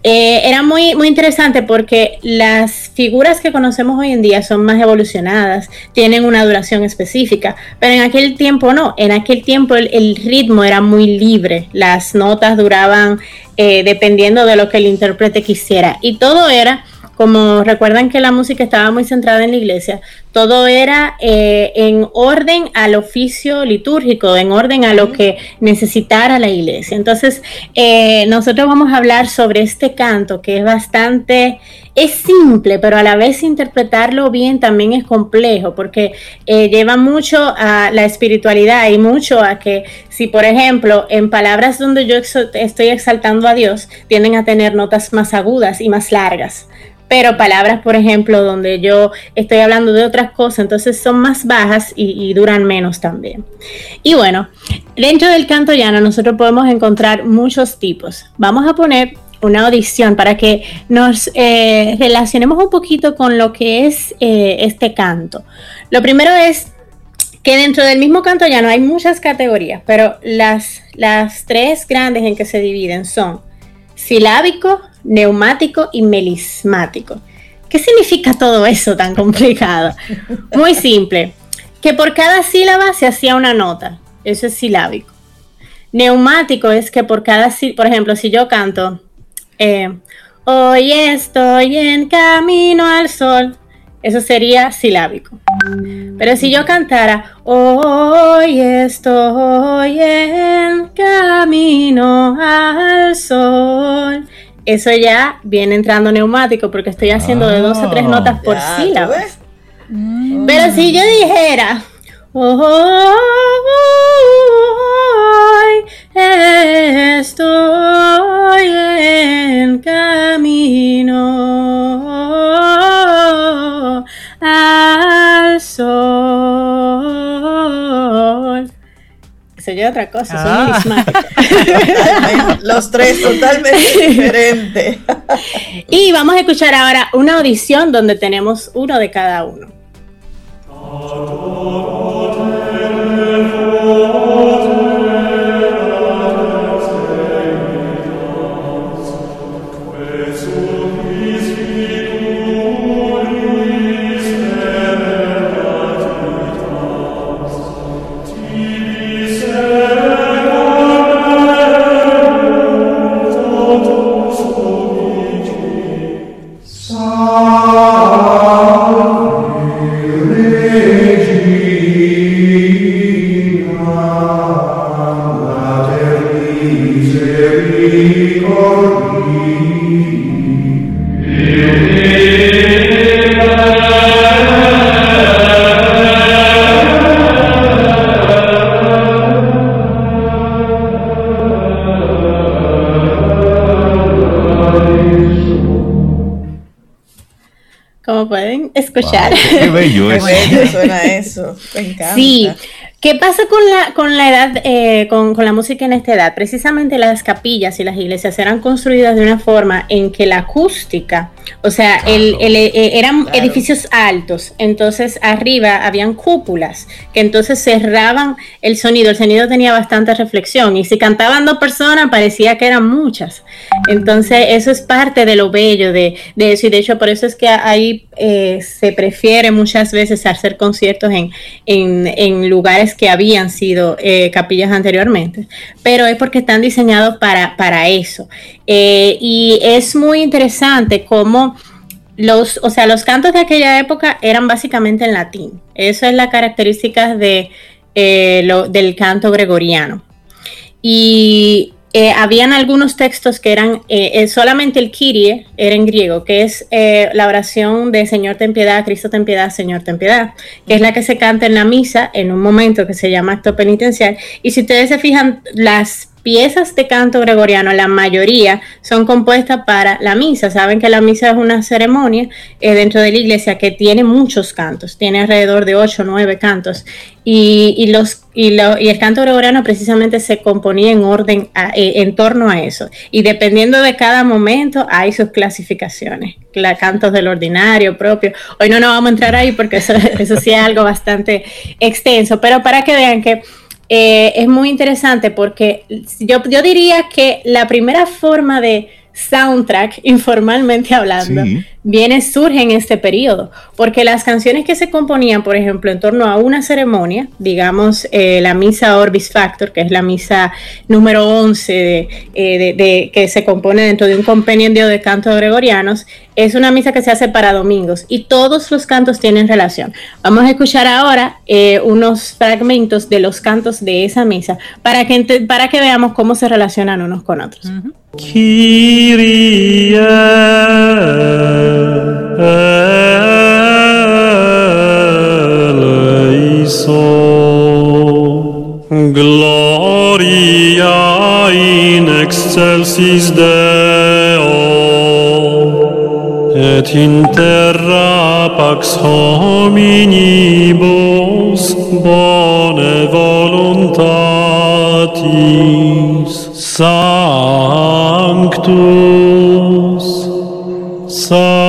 Eh, era muy, muy interesante porque las figuras que conocemos hoy en día son más evolucionadas, tienen una duración específica, pero en aquel tiempo no, en aquel tiempo el ritmo era muy libre, las notas duraban eh, dependiendo de lo que el intérprete quisiera. Y todo era como recuerdan que la música estaba muy centrada en la iglesia, todo era eh, en orden al oficio litúrgico, en orden a lo que necesitara la iglesia. Entonces, eh, nosotros vamos a hablar sobre este canto que es bastante, es simple, pero a la vez interpretarlo bien también es complejo, porque eh, lleva mucho a la espiritualidad y mucho a que si, por ejemplo, en palabras donde yo estoy exaltando a Dios, tienden a tener notas más agudas y más largas pero palabras, por ejemplo, donde yo estoy hablando de otras cosas, entonces son más bajas y, duran menos también. Y bueno, dentro del canto llano nosotros podemos encontrar muchos tipos. Vamos a poner una audición para que nos eh, relacionemos un poquito con lo que es eh, este canto. Lo primero es que dentro del mismo canto llano hay muchas categorías, pero las, las tres grandes en que se dividen son silábico, neumático y melismático. ¿Qué significa todo eso tan complicado? Muy simple, que por cada sílaba se hacía una nota, eso es silábico. Neumático es que por cada, por ejemplo, si yo canto, eh, hoy estoy en camino al sol, eso sería silábico. Pero si yo cantara, hoy estoy en camino al sol, eso ya viene entrando neumático porque estoy haciendo de dos a tres ah. notas por sílaba. Pero si yo dijera, hoy estoy en camino al sol. Eso ya otra cosa, ah. Los tres totalmente diferentes. y vamos a escuchar ahora una audición donde tenemos uno de cada uno. Escuchar. qué bello eso. Qué bello suena eso. Me encanta. Sí. ¿Qué pasa con la, con la edad, eh, con, con, la música en esta edad? Precisamente las capillas y las iglesias eran construidas de una forma en que la acústica o sea, el, eh, eran edificios altos, entonces arriba habían cúpulas que entonces cerraban el sonido. El sonido tenía bastante reflexión. Y si cantaban dos personas parecía que eran muchas. Entonces eso es parte de lo bello de, eso. Y de hecho por eso es que ahí eh, se prefiere muchas veces hacer conciertos en, en, lugares que habían sido eh, capillas anteriormente, pero es porque están diseñados para, para eso. y es muy interesante cómo los, o sea, los cantos de aquella época eran básicamente en latín. Eso es la característica de, eh, del canto gregoriano. Y eh, habían algunos textos que eran eh, solamente el Kyrie era en griego, que es la oración de Señor ten piedad, Cristo ten piedad, Señor ten piedad, que es la que se canta en la misa en un momento que se llama acto penitencial. Y si ustedes se fijan, las piezas de canto gregoriano, la mayoría son compuestas para la misa. Saben que la misa es una ceremonia eh, dentro de la iglesia que tiene muchos cantos, tiene alrededor de 8 o 9 cantos. Y, los, y, el canto gregoriano precisamente se componía en orden eh, en torno a eso. Y dependiendo de cada momento hay sus clasificaciones. La, cantos del ordinario propio. Hoy no nos vamos a entrar ahí porque eso, eso sí es algo bastante extenso, pero para que vean que eh, es muy interesante porque yo, yo diría que la primera forma de soundtrack, informalmente hablando, viene, surge en este periodo, porque las canciones que se componían, por ejemplo, en torno a una ceremonia, digamos eh, la misa Orbis Factor, que es la misa número 11 eh, de, que se compone dentro de un compendio de cantos gregorianos, es una misa que se hace para domingos y todos los cantos tienen relación. Vamos a escuchar ahora eh, unos fragmentos de los cantos de esa misa para que, para que veamos cómo se relacionan unos con otros. Kyrie eleison. Gloria in excelsis Deo. Et in terra pax hominibus bone voluntatis. Sanctus, Sanctus,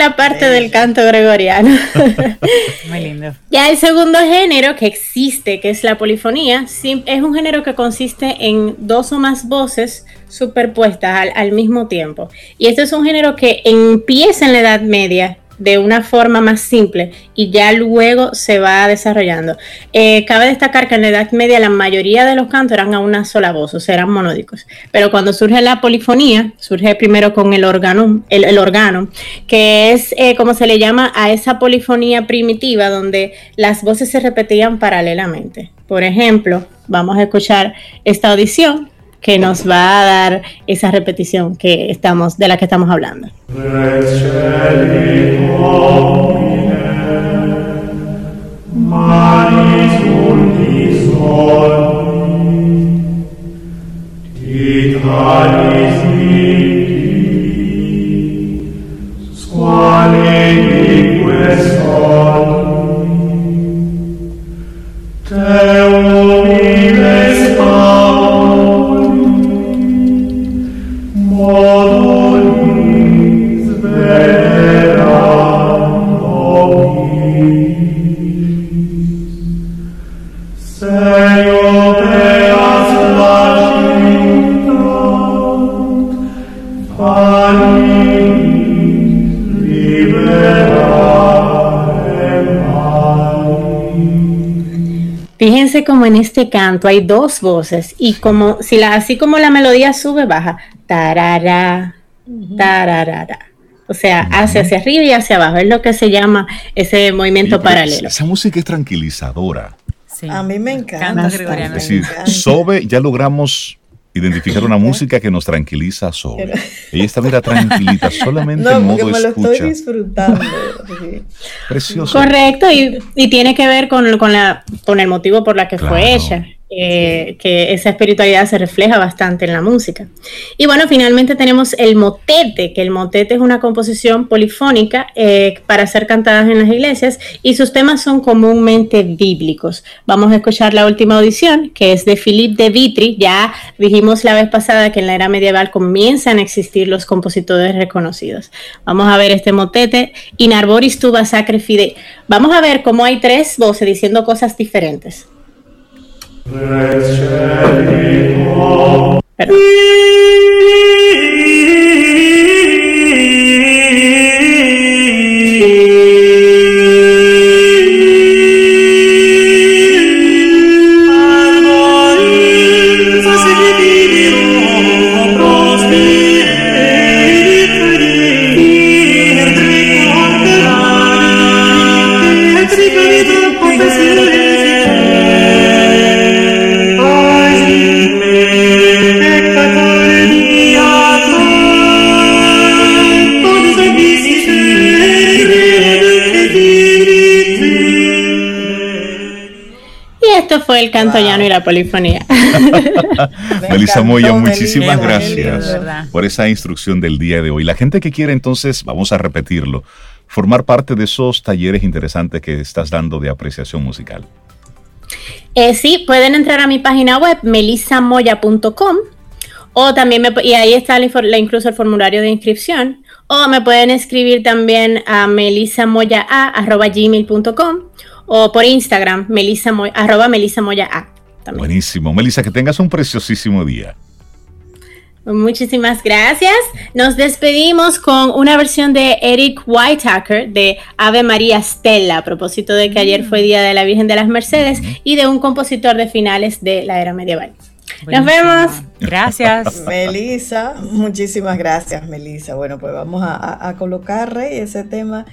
la parte del canto gregoriano. Muy lindo. Ya el segundo género que existe, que es la polifonía, es un género que consiste en dos o más voces superpuestas al, al mismo tiempo. Y este es un género que empieza en la Edad Media de una forma más simple y ya luego se va desarrollando. Eh, cabe destacar que en la Edad Media la mayoría de los cantos eran a una sola voz, o sea, eran monódicos. Pero cuando surge la polifonía, surge primero con el órgano, el, órgano, que es eh, como se le llama a esa polifonía primitiva donde las voces se repetían paralelamente. Por ejemplo, vamos a escuchar esta audición que nos va a dar esa repetición que estamos, de la que estamos hablando. Fíjense como en este canto hay dos voces y como si la, así como la melodía sube, baja. Tarara, tararara. O sea, hacia hacia arriba y hacia abajo. Es lo que se llama ese movimiento paralelo. Esa música es tranquilizadora. A mí me encanta. Es decir, Sobe, ya logramos identificar una música que nos tranquiliza sobre. Ella está mira tranquilita, solamente en modo me lo estoy disfrutando. Precioso. Correcto, y, y, tiene que ver con, con, la, con el motivo por la que fue hecha. Eh, que esa espiritualidad se refleja bastante en la música. Y bueno, finalmente tenemos el motete, que el motete es una composición polifónica eh, para ser cantadas en las iglesias y sus temas son comúnmente bíblicos. Vamos a escuchar la última audición, que es de Philippe de Vitry. Ya dijimos la vez pasada que en la era medieval comienzan a existir los compositores reconocidos. Vamos a ver este motete, In arboris tuba sacre fide. Vamos a ver cómo hay tres voces diciendo cosas diferentes. Fue el canto llano y la polifonía. Melissa Moya, muchísimas gracias por esa instrucción del día de hoy. La gente que quiere entonces, vamos a repetirlo, formar parte de esos talleres interesantes que estás dando de apreciación musical. Eh, sí, pueden entrar a mi página web melissamoya.com o también me, y ahí está incluso el formulario de inscripción o me pueden escribir también a melissamoya.gmail.com o por Instagram, Melissa arroba Melissa Moya A. Buenísimo. Melissa, que tengas un preciosísimo día. Muchísimas gracias. Nos despedimos con una versión de Eric Whitaker de Ave María Stella, a propósito de que ayer fue Día de la Virgen de las Mercedes y de un compositor de finales de la era medieval. Nos vemos. Gracias. Melissa, muchísimas gracias, Melissa. Bueno, pues vamos a, a colocar, Rey, ese tema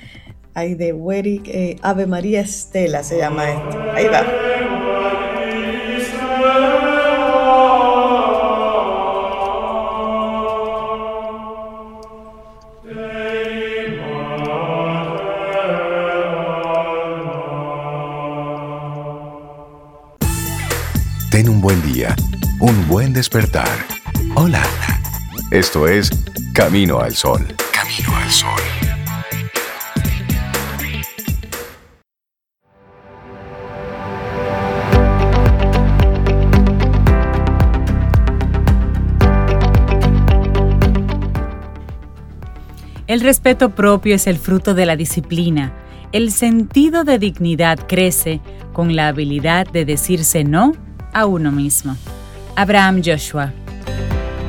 Ahí de Werick, eh, Ave María Estela se llama esto. Ahí va. Ten un buen día, un buen despertar. Hola. Esto es Camino al Sol. Camino al Sol. El respeto propio es el fruto de la disciplina. El sentido de dignidad crece con la habilidad de decirse no a uno mismo. Abraham Joshua.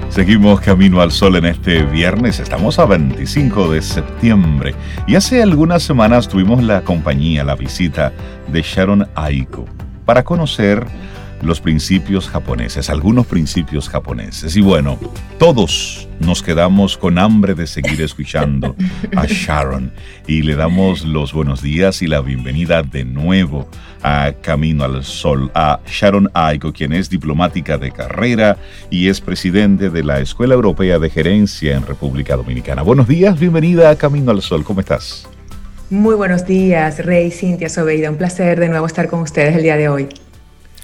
Seguimos camino al sol en este viernes, estamos a 25 de septiembre y hace algunas semanas tuvimos la compañía, la visita de Sharon Aiko para conocer los principios japoneses, algunos principios japoneses. Y bueno, todos nos quedamos con hambre de seguir escuchando a Sharon y le damos los buenos días y la bienvenida de nuevo a Camino al Sol a Sharon Aiko, quien es diplomática de carrera y es presidente de la Escuela Europea de Gerencia en República Dominicana. Buenos días, bienvenida a Camino al Sol, ¿cómo estás? Muy buenos días, Rey, Cintia, Sobeida. Un placer de nuevo estar con ustedes el día de hoy.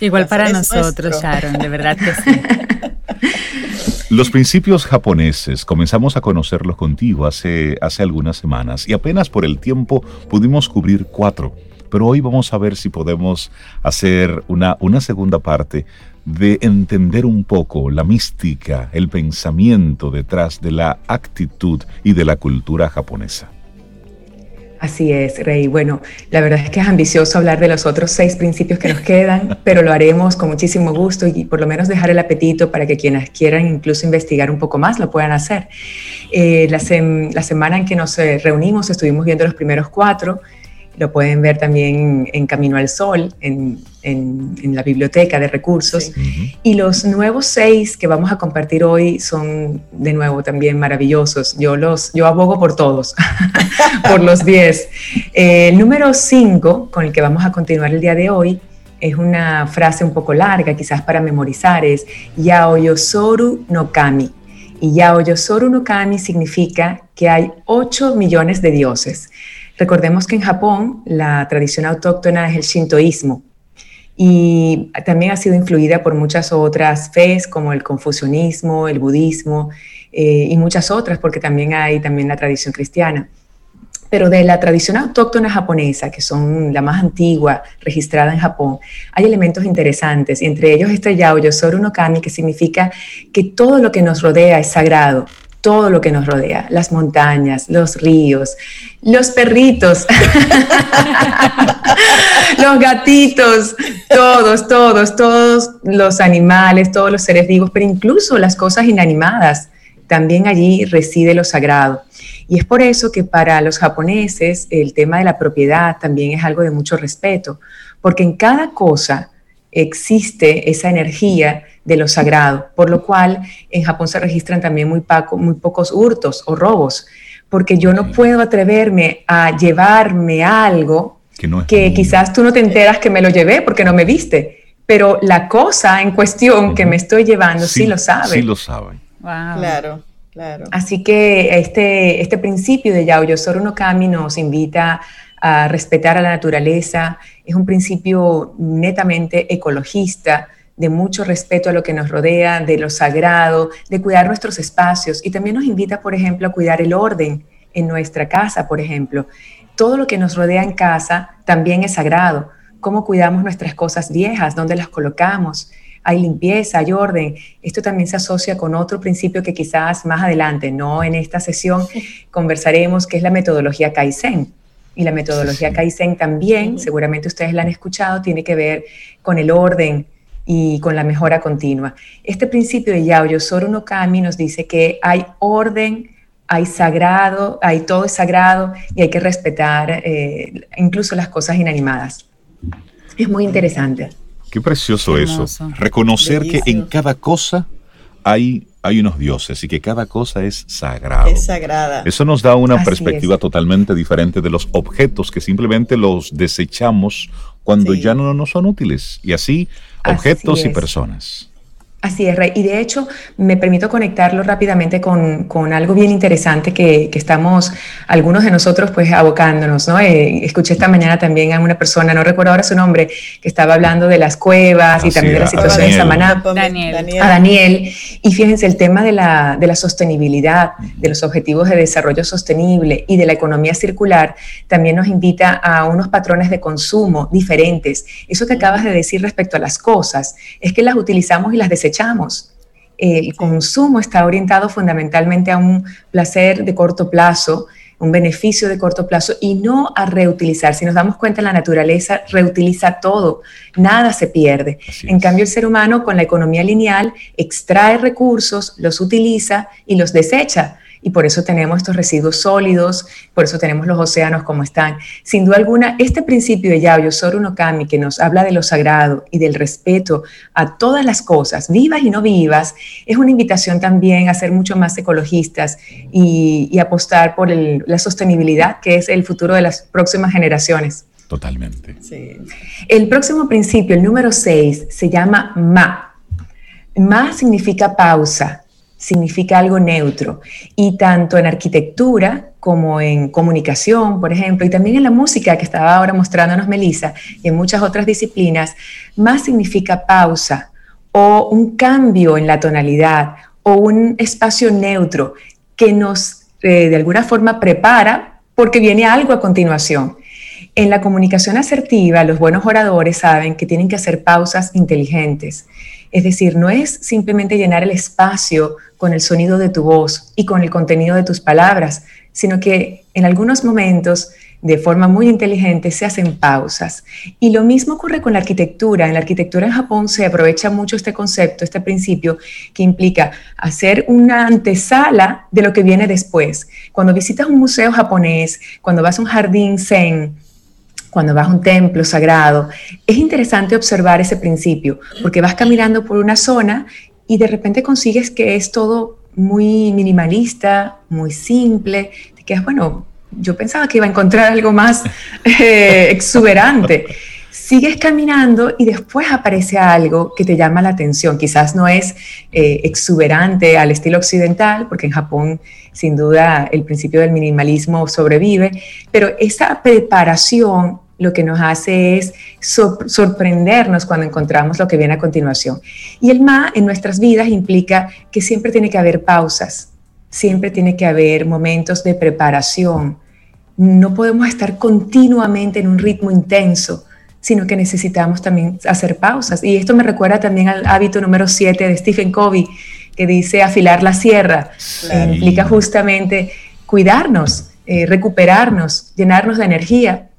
Igual para nosotros, Sharon, de verdad que sí. Los principios japoneses comenzamos a conocerlos contigo hace, hace algunas semanas y apenas por el tiempo pudimos cubrir cuatro, pero hoy vamos a ver si podemos hacer una, una segunda parte de entender un poco la mística, el pensamiento detrás de la actitud y de la cultura japonesa. Así es, Rey. Bueno, la verdad es que es ambicioso hablar de los otros seis principios que nos quedan, pero lo haremos con muchísimo gusto y por lo menos dejar el apetito para que quienes quieran incluso investigar un poco más lo puedan hacer. Eh, la, la semana en que nos eh, reunimos estuvimos viendo los primeros cuatro lo pueden ver también en Camino al Sol, en, la biblioteca de recursos. Y los nuevos seis que vamos a compartir hoy son de nuevo también maravillosos. Yo, los, yo abogo por todos, por los diez. Eh, el número cinco, con el que vamos a continuar el día de hoy, es una frase un poco larga, quizás para memorizar, es Yaoyosoru no Kami. Y Yaoyosoru no Kami significa que hay ocho millones de dioses. Recordemos que en Japón la tradición autóctona es el shintoísmo y también ha sido influida por muchas otras fes como el confucianismo, el budismo eh, y muchas otras, porque también hay también la tradición cristiana. Pero de la tradición autóctona japonesa, que son la más antigua registrada en Japón, hay elementos interesantes, entre ellos este Yaoyo no Kami, que significa que todo lo que nos rodea es sagrado, todo lo que nos rodea, las montañas, los ríos, los perritos, los gatitos, todos, todos, todos los animales, todos los seres vivos, pero incluso las cosas inanimadas. También allí reside lo sagrado. Y es por eso que para los japoneses el tema de la propiedad también es algo de mucho respeto, porque en cada cosa existe esa energía de lo sagrado, por lo cual en Japón se registran también muy, muy pocos hurtos o robos, porque yo no puedo atreverme a llevarme algo que, quizás tú no te enteras que me lo llevé porque no me viste, pero la cosa en cuestión que me estoy llevando sí, lo sabe. Sí lo saben. Claro. Claro. Así que este, este principio de Yaoyosoro no Kami nos invita a respetar a la naturaleza, es un principio netamente ecologista, de mucho respeto a lo que nos rodea, de lo sagrado, de cuidar nuestros espacios y también nos invita, por ejemplo, a cuidar el orden en nuestra casa, por ejemplo. Todo lo que nos rodea en casa también es sagrado. Cómo cuidamos nuestras cosas viejas, dónde las colocamos. Hay limpieza, hay orden. Esto también se asocia con otro principio que quizás más adelante, no en esta sesión, conversaremos, que es la metodología Kaizen y la metodología Kaizen también, seguramente ustedes la han escuchado, tiene que ver con el orden y con la mejora continua. Este principio de Yaoyo Soru no Kami nos dice que hay orden, hay sagrado, hay todo es sagrado y hay que respetar eh, incluso las cosas inanimadas. Es muy interesante. Qué precioso eso. Reconocer que en cada cosa hay hay unos dioses y que cada cosa es sagrada. Es sagrada. Eso nos da una perspectiva totalmente diferente de los objetos que simplemente los desechamos cuando ya no nos son útiles. Y así, objetos y personas. Así es, Rey. Y de hecho, me permito conectarlo rápidamente con, con algo bien interesante que, que, estamos algunos de nosotros pues abocándonos, ¿no? Eh, escuché esta mañana también a una persona, no recuerdo ahora su nombre, que estaba hablando de las cuevas y también de la situación de Samaná. Daniel. A Daniel. Y fíjense, el tema de la, de la sostenibilidad, de los objetivos de desarrollo sostenible y de la economía circular, también nos invita a unos patrones de consumo diferentes. Eso que acabas de decir respecto a las cosas, es que las utilizamos y las desechamos el consumo está orientado fundamentalmente a un placer de corto plazo, un beneficio de corto plazo y no a reutilizar. Si nos damos cuenta, la naturaleza reutiliza todo, nada se pierde. en cambio, el ser humano con la economía lineal extrae recursos, los utiliza y los desecha y por eso tenemos estos residuos sólidos, por eso tenemos los océanos como están. Sin duda alguna, este principio de Yayo Soru no Kami, que nos habla de lo sagrado y del respeto a todas las cosas, vivas y no vivas, es una invitación también a ser mucho más ecologistas y, apostar por la sostenibilidad, que es el futuro de las próximas generaciones. Totalmente. El próximo principio, el número 6, se llama Ma. Ma significa pausa, significa algo neutro. Y tanto en arquitectura como en comunicación, por ejemplo, y también en la música que estaba ahora mostrándonos Melissa, y en muchas otras disciplinas, más significa pausa o un cambio en la tonalidad o un espacio neutro que nos eh, de alguna forma prepara porque viene algo a continuación. En la comunicación asertiva, los buenos oradores saben que tienen que hacer pausas inteligentes. Es decir, no es simplemente llenar el espacio con el sonido de tu voz y con el contenido de tus palabras, sino que en algunos momentos, de forma muy inteligente, se hacen pausas. Y lo mismo ocurre con la arquitectura. En la arquitectura en Japón se aprovecha mucho este concepto, este principio, que implica hacer una antesala de lo que viene después. Cuando visitas un museo japonés, cuando vas a un jardín zen, cuando vas a un templo sagrado, es interesante observar ese principio, porque vas caminando por una zona y de repente consigues que es todo muy minimalista, muy simple, te quedas, bueno, yo pensaba que iba a encontrar algo más eh, exuberante. Sigues caminando y después aparece algo que te llama la atención. Quizás no es eh, exuberante al estilo occidental, porque en Japón sin duda el principio del minimalismo sobrevive, pero esa preparación lo que nos hace es sorprendernos cuando encontramos lo que viene a continuación. Y el ma en nuestras vidas implica que siempre tiene que haber pausas, siempre tiene que haber momentos de preparación. No podemos estar continuamente en un ritmo intenso, sino que necesitamos también hacer pausas. Y esto me recuerda también al hábito número 7 de Stephen Covey, que dice afilar la sierra. implica justamente cuidarnos, eh, recuperarnos, llenarnos de energía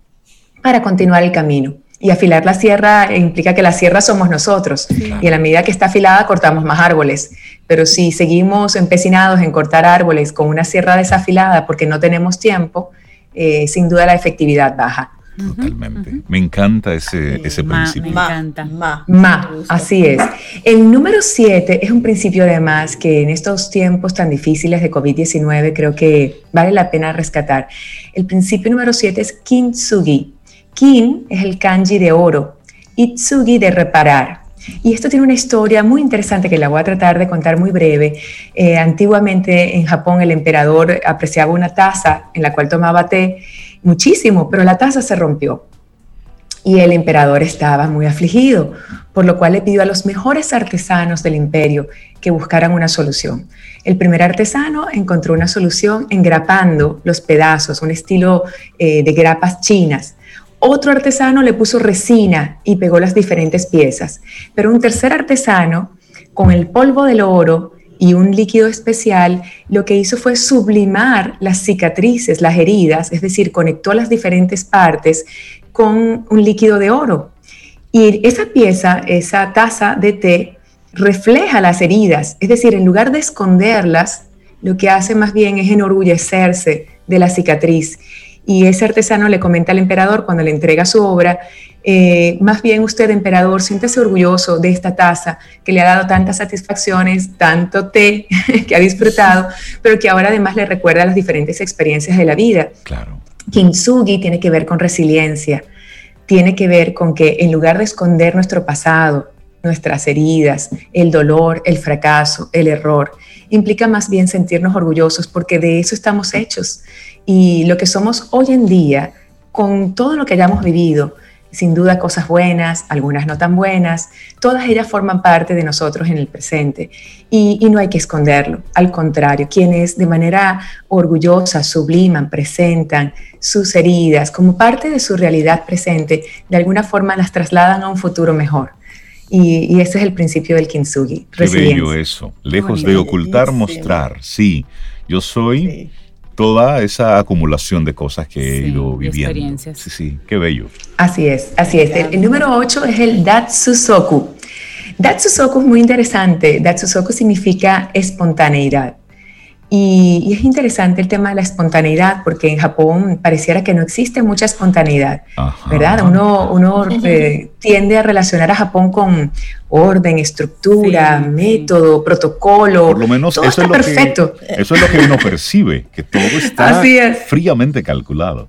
para continuar el camino. Y afilar la sierra implica que la sierra somos nosotros. Y en la medida que está afilada, cortamos más árboles. Pero si seguimos empecinados en cortar árboles con una sierra desafilada porque no tenemos tiempo, eh, sin duda la efectividad baja. Totalmente. Me encanta ese, ese principio. Me encanta. Ma, así es. El número 7 es un principio además que en estos tiempos tan difíciles de COVID-19 creo que vale la pena rescatar. El principio número 7 es kintsugi, Kin es el kanji de oro, Itsugi de reparar. Y esto tiene una historia muy interesante que la voy a tratar de contar muy breve. Eh, antiguamente en Japón el emperador apreciaba una taza en la cual tomaba té muchísimo, pero la taza se rompió. Y el emperador estaba muy afligido, por lo cual le pidió a los mejores artesanos del imperio que buscaran una solución. El primer artesano encontró una solución engrapando los pedazos, un estilo eh, de grapas chinas. Otro artesano le puso resina y pegó las diferentes piezas, pero un tercer artesano, con el polvo del oro y un líquido especial, lo que hizo fue sublimar las cicatrices, las heridas, es decir, conectó las diferentes partes con un líquido de oro. Y esa pieza, esa taza de té, refleja las heridas, es decir, en lugar de esconderlas, lo que hace más bien es enorgullecerse de la cicatriz y ese artesano le comenta al emperador cuando le entrega su obra, eh, más bien usted, emperador, siéntese orgulloso de esta taza que le ha dado tantas satisfacciones, tanto té que ha disfrutado, pero que ahora además le recuerda las diferentes experiencias de la vida. Claro. Kintsugi tiene que ver con resiliencia, tiene que ver con que en lugar de esconder nuestro pasado, nuestras heridas, el dolor, el fracaso, el error, implica más bien sentirnos orgullosos porque de eso estamos hechos y lo que somos hoy en día, con todo lo que hayamos vivido, sin duda cosas buenas, algunas no tan buenas, todas ellas forman parte de nosotros en el presente y, no hay que esconderlo. Al contrario, quienes de manera orgullosa subliman, presentan sus heridas como parte de su realidad presente, de alguna forma las trasladan a un futuro mejor. Y, ese es el principio del kintsugi. Qué bello eso. Lejos de ocultar, mostrar. Sí, yo soy toda esa acumulación de cosas que he ido viviendo. Experiencias. Sí, sí, qué bello. Así es, así es. El, número 8 es el Datsusoku. Datsusoku es muy interesante. Datsusoku significa espontaneidad. Y, es interesante el tema de la espontaneidad, porque en Japón pareciera que no existe mucha espontaneidad, ¿verdad? Uno, uno eh, tiende a relacionar a Japón con orden, estructura, método, protocolo. Por lo menos eso, es lo perfecto. Que, eso es lo que uno percibe, que todo está fríamente calculado.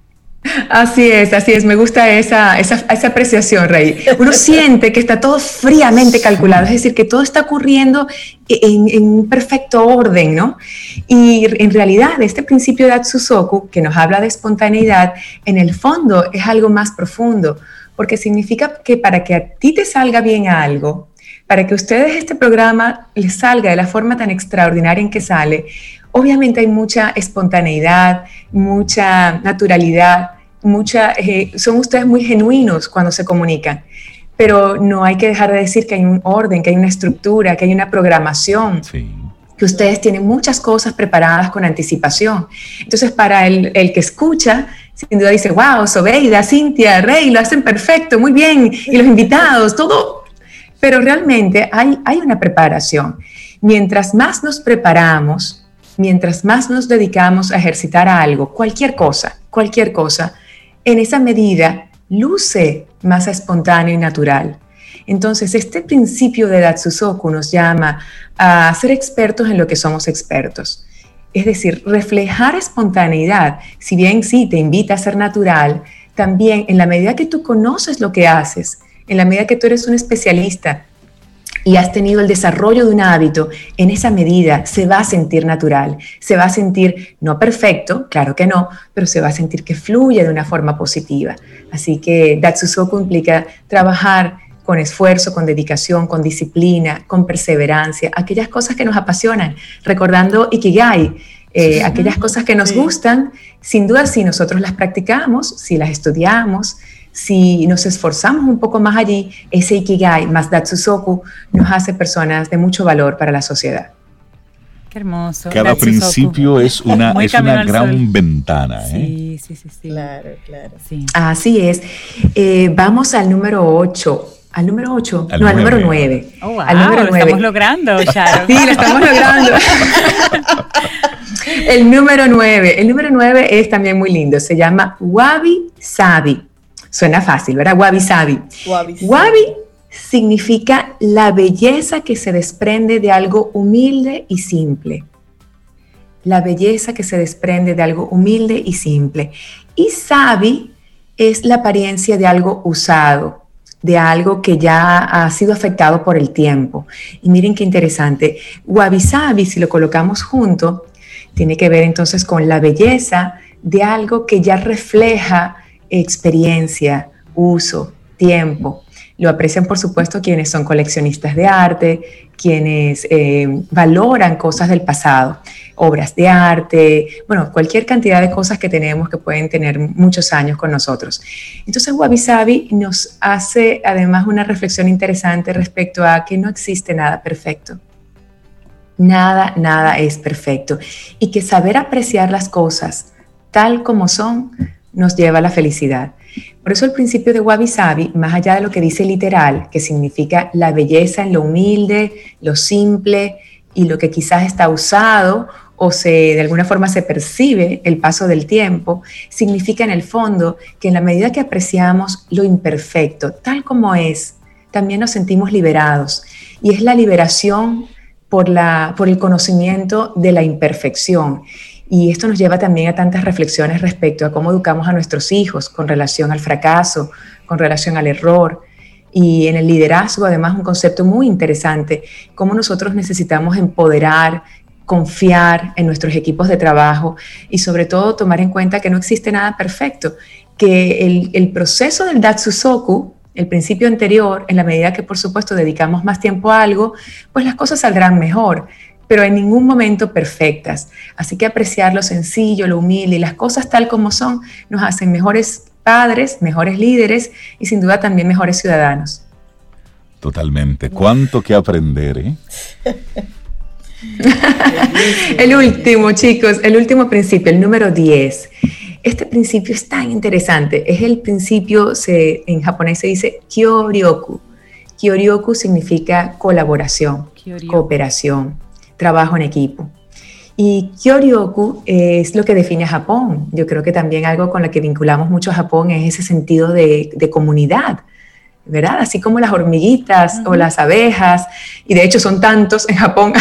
Así es, así es. Me gusta esa, esa, apreciación, Rey. Uno siente que está todo fríamente calculado, es decir, que todo está ocurriendo en, en perfecto orden, ¿no? Y en realidad, este principio de Atsusoku, que nos habla de espontaneidad, en el fondo es algo más profundo, porque significa que para que a ti te salga bien algo, para que a ustedes este programa les salga de la forma tan extraordinaria en que sale, obviamente hay mucha espontaneidad, mucha naturalidad, mucha, eh, son ustedes muy genuinos cuando se comunican, pero no hay que dejar de decir que hay un orden, que hay una estructura, que hay una programación. que ustedes tienen muchas cosas preparadas con anticipación. Entonces, para el, el que escucha, sin duda dice, wow, Sobeida, Cintia, Rey, lo hacen perfecto, muy bien, y los invitados, todo. Pero realmente hay, hay una preparación. Mientras más nos preparamos, mientras más nos dedicamos a ejercitar algo, cualquier cosa, cualquier cosa, en esa medida luce más espontáneo y natural. Entonces, este principio de Datsusoku nos llama a ser expertos en lo que somos expertos. Es decir, reflejar espontaneidad, si bien sí te invita a ser natural, también en la medida que tú conoces lo que haces, en la medida que tú eres un especialista y has tenido el desarrollo de un hábito, en esa medida se va a sentir natural, se va a sentir no perfecto, claro que no, pero se va a sentir que fluye de una forma positiva. Así que Datsusoku implica trabajar con esfuerzo, con dedicación, con disciplina, con perseverancia, aquellas cosas que nos apasionan, recordando Ikigai, eh, aquellas cosas que nos gustan, sin duda si nosotros las practicamos, si las estudiamos, si nos esforzamos un poco más allí, ese Ikigai más Datsusoku nos hace personas de mucho valor para la sociedad. Qué hermoso. Cada principio es una, es una gran ventana. ¿eh? Sí, sí, sí, sí. Claro, claro. Así es. Eh, vamos al número 8. ¿Al número 8? No, al número 9. Oh, al número lo estamos logrando, Sharon. sí, lo estamos logrando. el número 9. El número 9 es también muy lindo. Se llama Wabi Sabi. Suena fácil, ¿verdad? Wabi Sabi. Wabi, significa la belleza que se desprende de algo humilde y simple. La belleza que se desprende de algo humilde y simple. Y sabi es la apariencia de algo usado, de algo que ya ha sido afectado por el tiempo. Y miren qué interesante. Wabi Sabi, si lo colocamos junto, tiene que ver entonces con la belleza de algo que ya refleja experiencia, uso, tiempo. Lo aprecian, por supuesto, quienes son coleccionistas de arte, quienes eh, valoran cosas del pasado, obras de arte, bueno, cualquier cantidad de cosas que tenemos que pueden tener muchos años con nosotros. Entonces, Wabi Sabi nos hace además una reflexión interesante respecto a que no existe nada perfecto. Nada, nada es perfecto. Y que saber apreciar las cosas tal como son nos lleva a la felicidad. Por eso el principio de Wabi Sabi, más allá de lo que dice literal, que significa la belleza en lo humilde, lo simple y lo que quizás está usado o se de alguna forma se percibe el paso del tiempo, significa en el fondo que en la medida que apreciamos lo imperfecto, tal como es, también nos sentimos liberados. Y es la liberación por, la, por el conocimiento de la imperfección. Y esto nos lleva también a tantas reflexiones respecto a cómo educamos a nuestros hijos con relación al fracaso, con relación al error. Y en el liderazgo, además, un concepto muy interesante, cómo nosotros necesitamos empoderar, confiar en nuestros equipos de trabajo y sobre todo tomar en cuenta que no existe nada perfecto, que el, proceso del Datsusoku, el principio anterior, en la medida que por supuesto dedicamos más tiempo a algo, pues las cosas saldrán mejor pero en ningún momento perfectas. Así que apreciar lo sencillo, lo humilde y las cosas tal como son nos hacen mejores padres, mejores líderes y sin duda también mejores ciudadanos. Totalmente. ¿Cuánto que aprender, eh? el último, chicos, el último principio, el número 10. Este principio es tan interesante. Es el principio, se, en japonés se dice Kyoryoku. Kyoryoku significa colaboración, cooperación, trabajo en equipo. Y Kyoryoku es lo que define a Japón. Yo creo que también algo con lo que vinculamos mucho a Japón es ese sentido de, comunidad, ¿verdad? Así como las hormiguitas o las abejas, y de hecho son tantos en Japón,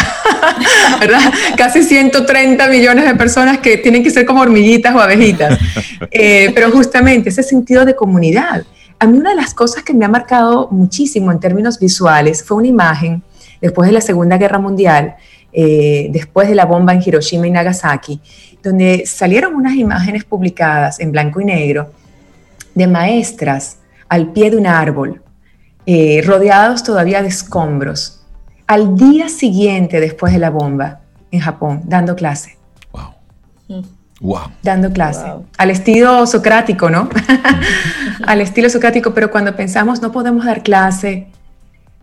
¿verdad? Casi 130 millones de personas que tienen que ser como hormiguitas o abejitas. Eh, pero justamente ese sentido de comunidad. A mí una de las cosas que me ha marcado muchísimo en términos visuales fue una imagen después de la Segunda Guerra Mundial eh, después de la bomba en Hiroshima y Nagasaki, donde salieron unas imágenes publicadas en blanco y negro de maestras al pie de un árbol, eh, rodeados todavía de escombros, al día siguiente después de la bomba en Japón, dando clase. Wow. Wow. Dando clase. Al estilo socrático, ¿no? al estilo socrático, pero cuando pensamos no podemos dar clase,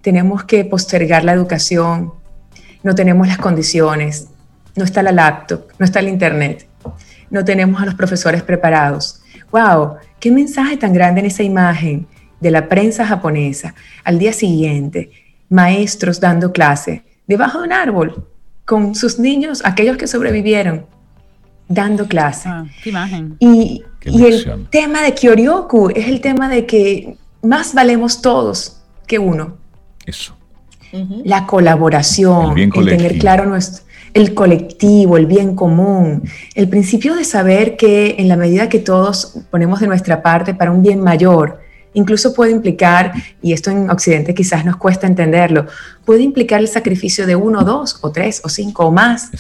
tenemos que postergar la educación, no tenemos las condiciones, no está la laptop, no está el internet, no tenemos a los profesores preparados. ¡Wow! ¿Qué mensaje tan grande en esa imagen de la prensa japonesa? Al día siguiente, maestros dando clase debajo de un árbol con sus niños, aquellos que sobrevivieron, dando clase. Ah, qué imagen. Y, y el tema de Kyoryoku es el tema de que más valemos todos que uno. Eso la colaboración, el, tener claro nuestro, el colectivo, el bien común, el principio de saber que en la medida que todos ponemos de nuestra parte para un bien mayor, incluso puede implicar, y esto en Occidente quizás nos cuesta entenderlo, puede implicar el sacrificio de uno, dos, o tres, o cinco, o más,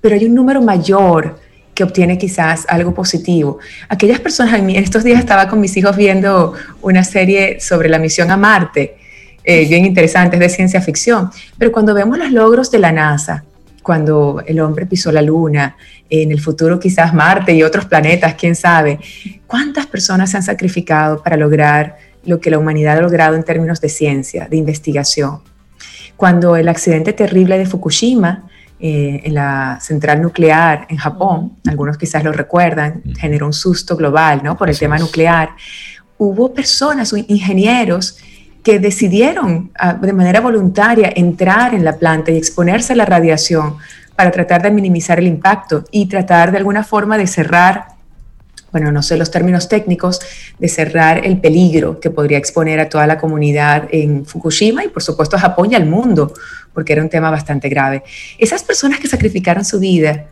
pero hay un número mayor que obtiene quizás algo positivo. Aquellas personas, en estos días estaba con mis hijos viendo una serie sobre la misión a Marte, eh, bien interesantes de ciencia ficción, pero cuando vemos los logros de la NASA, cuando el hombre pisó la Luna, en el futuro quizás Marte y otros planetas, quién sabe, cuántas personas se han sacrificado para lograr lo que la humanidad ha logrado en términos de ciencia, de investigación. Cuando el accidente terrible de Fukushima, eh, en la central nuclear en Japón, algunos quizás lo recuerdan, generó un susto global ¿no? por el tema nuclear. Hubo personas, ingenieros, que decidieron ah, de manera voluntaria entrar en la planta y exponerse a la radiación para tratar de minimizar el impacto y tratar de alguna forma de cerrar, bueno, no sé los términos técnicos, de cerrar el peligro que podría exponer a toda la comunidad en Fukushima y por supuesto a Japón y al mundo, porque era un tema bastante grave. Esas personas que sacrificaron su vida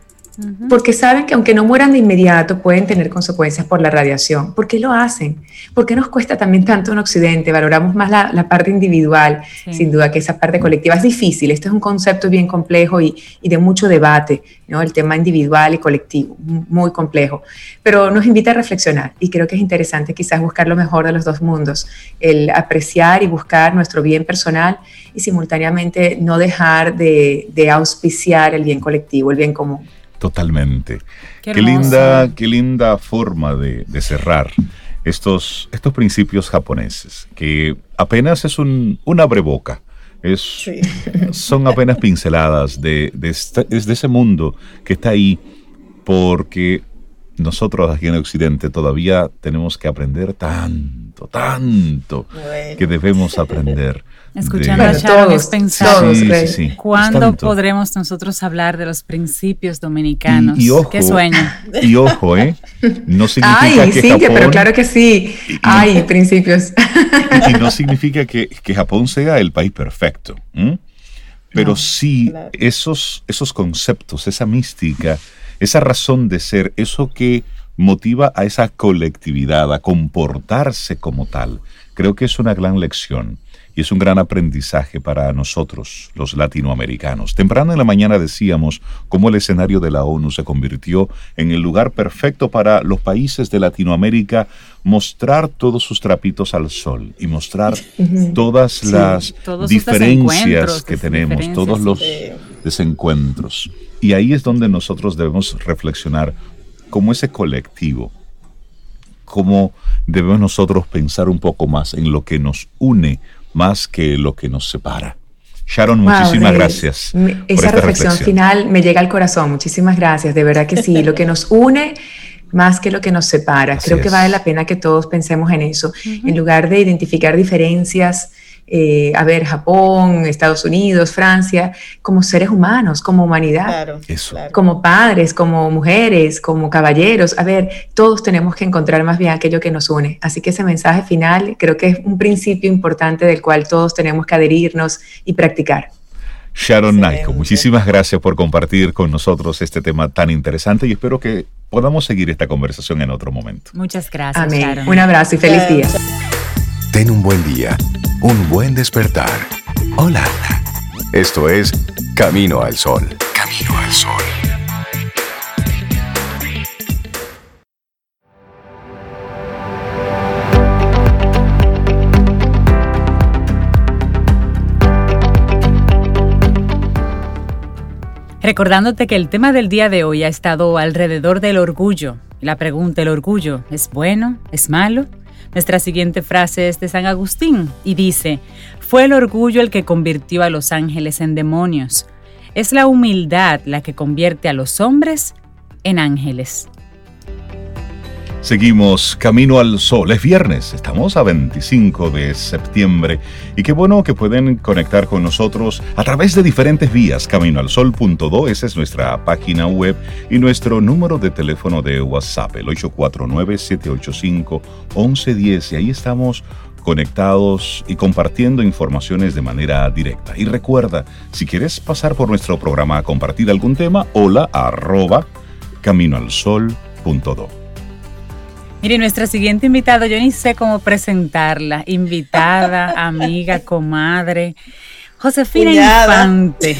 porque saben que aunque no mueran de inmediato pueden tener consecuencias por la radiación. ¿Por qué lo hacen? ¿Por qué nos cuesta también tanto en Occidente? Valoramos más la, parte individual, sin duda que esa parte colectiva es difícil. Este es un concepto bien complejo y, de mucho debate, ¿no? el tema individual y colectivo, muy complejo. Pero nos invita a reflexionar y creo que es interesante quizás buscar lo mejor de los dos mundos, el apreciar y buscar nuestro bien personal y simultáneamente no dejar de auspiciar el bien colectivo, el bien común. Totalmente. Qué, linda, qué linda forma de, cerrar estos, estos principios japoneses, que apenas es un, un abreboca. Es, Son apenas pinceladas de, de, de ese mundo que está ahí porque nosotros aquí en Occidente todavía tenemos que aprender tanto, tanto que debemos aprender. Escuchando a Sharon es pensar, ¿cuándo podremos nosotros hablar de los principios dominicanos? Y, ojo, ¿Qué sueño? Y ojo, ¿eh? No significa Ay, que sí, pero claro que sí. Hay principios. Y, no significa que, Japón sea el país perfecto. Pero sí, esos, esos conceptos, esa mística, esa razón de ser, eso que motiva a esa colectividad, a comportarse como tal, creo que es una gran lección y es un gran aprendizaje para nosotros, los latinoamericanos. Temprano en la mañana decíamos cómo el escenario de la ONU se convirtió en el lugar perfecto para los países de Latinoamérica mostrar todos sus trapitos al sol y mostrar todas las diferencias que tenemos, todos los desencuentros. Y ahí es donde nosotros debemos reflexionar como ese colectivo, cómo debemos nosotros pensar un poco más en lo que nos une más que lo que nos separa. Sharon, muchísimas gracias. Esa reflexión, final me llega al corazón. Muchísimas gracias. De verdad que sí. lo que nos une más que lo que nos separa. Creo que vale la pena que todos pensemos en eso. En lugar de identificar diferencias, eh, a ver, Japón, Estados Unidos, Francia, como seres humanos, como humanidad, como padres, como mujeres, como caballeros. A ver, todos tenemos que encontrar más bien aquello que nos une. Así que ese mensaje final creo que es un principio importante del cual todos tenemos que adherirnos y practicar. Sharon Naiko, muchísimas gracias por compartir con nosotros este tema tan interesante y espero que podamos seguir esta conversación en otro momento. Muchas gracias. Amén. Un abrazo y feliz día. Ten un buen día, un buen despertar. Hola. Esto es Camino al Sol. Camino al Sol. Recordándote que el tema del día de hoy ha estado alrededor del orgullo. La pregunta, ¿el orgullo es bueno? ¿Es malo? Nuestra siguiente frase es de San Agustín y dice, fue el orgullo el que convirtió a los ángeles en demonios. Es la humildad la que convierte a los hombres en ángeles. Seguimos Camino al Sol. Es viernes, estamos a 25 de septiembre y qué bueno que pueden conectar con nosotros a través de diferentes vías. Caminoalsol.do, esa es nuestra página web y nuestro número de teléfono de WhatsApp, el 849-785-1110. Y ahí estamos conectados y compartiendo informaciones de manera directa. Y recuerda, si quieres pasar por nuestro programa a compartir algún tema, hola arroba caminoalsol.do. Mire, nuestra siguiente invitada, yo ni sé cómo presentarla. Invitada, amiga, comadre. Josefina Infante,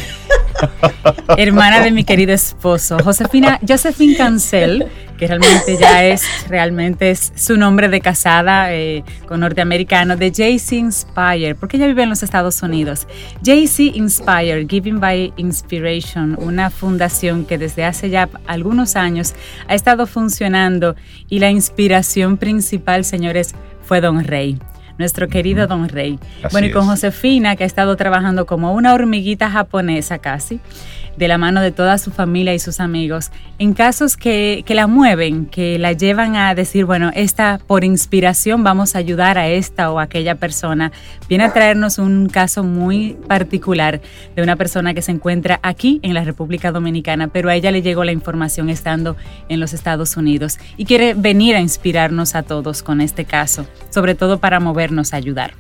hermana de mi querido esposo. Josefina, Josephine Cancel, que realmente ya es, realmente es su nombre de casada eh, con norteamericano, de JC Inspire, porque ella vive en los Estados Unidos. JC Inspire, Giving by Inspiration, una fundación que desde hace ya algunos años ha estado funcionando y la inspiración principal, señores, fue Don Rey nuestro querido Don Rey. bueno, y con Josefina, que ha estado trabajando como una hormiguita japonesa casi, de la mano de toda su familia y sus amigos, en casos que, que la mueven, que la llevan a decir, bueno, esta por inspiración vamos a ayudar a esta o aquella persona, viene a traernos un caso muy particular de una persona que se encuentra aquí en la República Dominicana, pero a ella le llegó la información estando en los Estados Unidos y quiere venir a inspirarnos a todos con este caso, sobre todo para movernos a ayudar.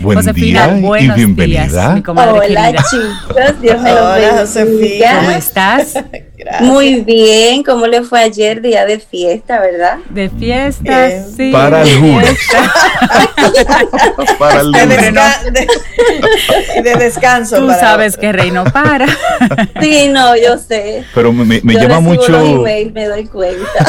Buen Josefina, día y bienvenida. Días, Hola chicos, Dios me lo bendiga. Josefina. ¿Cómo estás? Muy bien, ¿cómo le fue ayer día de fiesta, verdad? De fiesta, sí. Para el lunes. para el lunes. De, de, descanso. Tú sabes que Rey no para. sí, no, yo sé. Pero me, me llama mucho. me doy cuenta.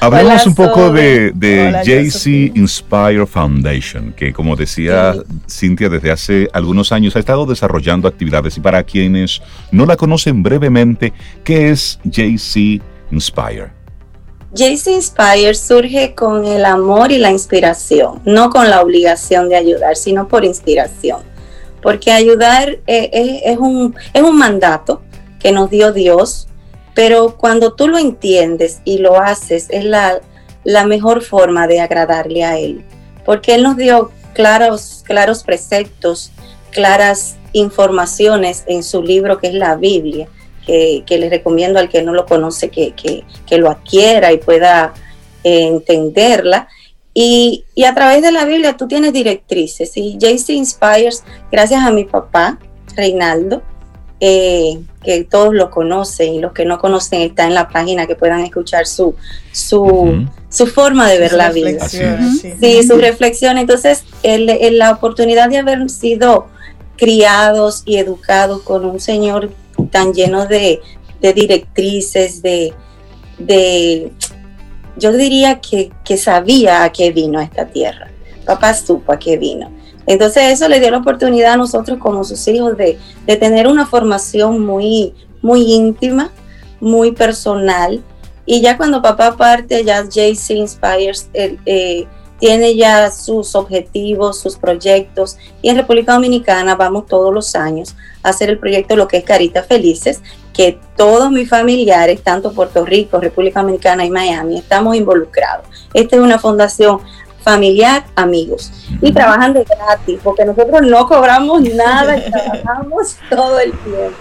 Hablemos un poco de, de JC Inspire Foundation, que como decía Cintia, desde hace algunos años ha estado desarrollando actividades. Y para quienes no la conocen brevemente, ¿qué es JC Inspire? JC Inspire surge con el amor y la inspiración, no con la obligación de ayudar, sino por inspiración. Porque ayudar eh, es, un, es un mandato que nos dio Dios, pero cuando tú lo entiendes y lo haces, es la, la mejor forma de agradarle a Él. Porque Él nos dio claros, claros preceptos, claras informaciones en su libro que es la Biblia, que, que les recomiendo al que no lo conoce que, que, lo adquiera y pueda eh, entenderla. Y, y, a través de la Biblia tú tienes directrices. Y JC Inspires, gracias a mi papá, Reinaldo, eh, que todos lo conocen y los que no conocen está en la página que puedan escuchar su, su, su forma de ver la vida. Sí, su reflexión. Entonces, el, la oportunidad de haber sido criados y educados con un Señor tan lleno de, de directrices, de, de, yo diría que, que sabía a qué vino a esta tierra. Papá supo a qué vino. Entonces eso le dio la oportunidad a nosotros como sus hijos de, tener una formación muy, muy íntima, muy personal. Y ya cuando papá parte, ya JC Inspires, eh, tiene ya sus objetivos, sus proyectos y en República Dominicana vamos todos los años a hacer el proyecto Lo que es Caritas Felices, que todos mis familiares, tanto Puerto Rico, República Dominicana y Miami, estamos involucrados. Esta es una fundación familiar, amigos. Y trabajan de gratis, porque nosotros no cobramos nada y trabajamos todo el tiempo.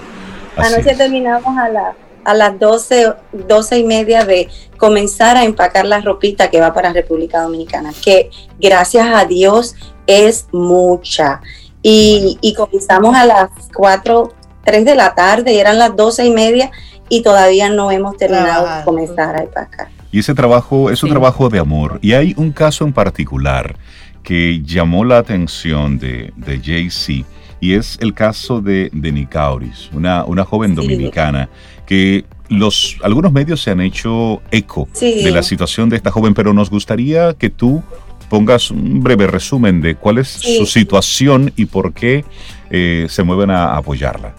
Anoche terminamos a, la, a las 12, 12 y media de comenzar a empacar la ropita que va para República Dominicana, que gracias a Dios es mucha. Y, y comenzamos a las 4, 3 de la tarde, y eran las 12 y media y todavía no hemos terminado de comenzar a empacar. Y ese trabajo es un trabajo de amor. Y hay un caso en particular que llamó la atención de, de JC y es el caso de, de Nicauris, una, una joven dominicana que los, algunos medios se han hecho eco de la situación de esta joven, pero nos gustaría que tú pongas un breve resumen de cuál es su situación y por qué eh, se mueven a apoyarla.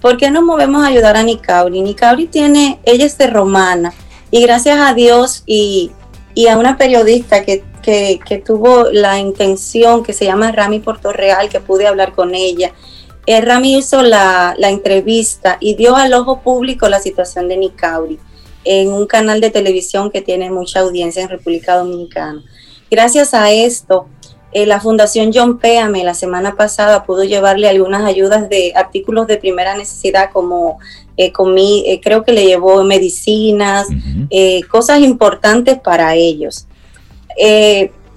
¿Por qué nos movemos a ayudar a Nicauri? Nicauri tiene, ella es de Romana, y gracias a Dios y, a una periodista que, tuvo la intención, que se llama Rami Portorreal, que pude hablar con ella. Eh, Rami hizo la, entrevista y dio al ojo público la situación de Nicauri en un canal de televisión que tiene mucha audiencia en República Dominicana. Gracias a esto, eh, la Fundación John Péame la semana pasada pudo llevarle algunas ayudas de artículos de primera necesidad como eh, eh, creo que le llevó medicinas, eh, cosas importantes para ellos.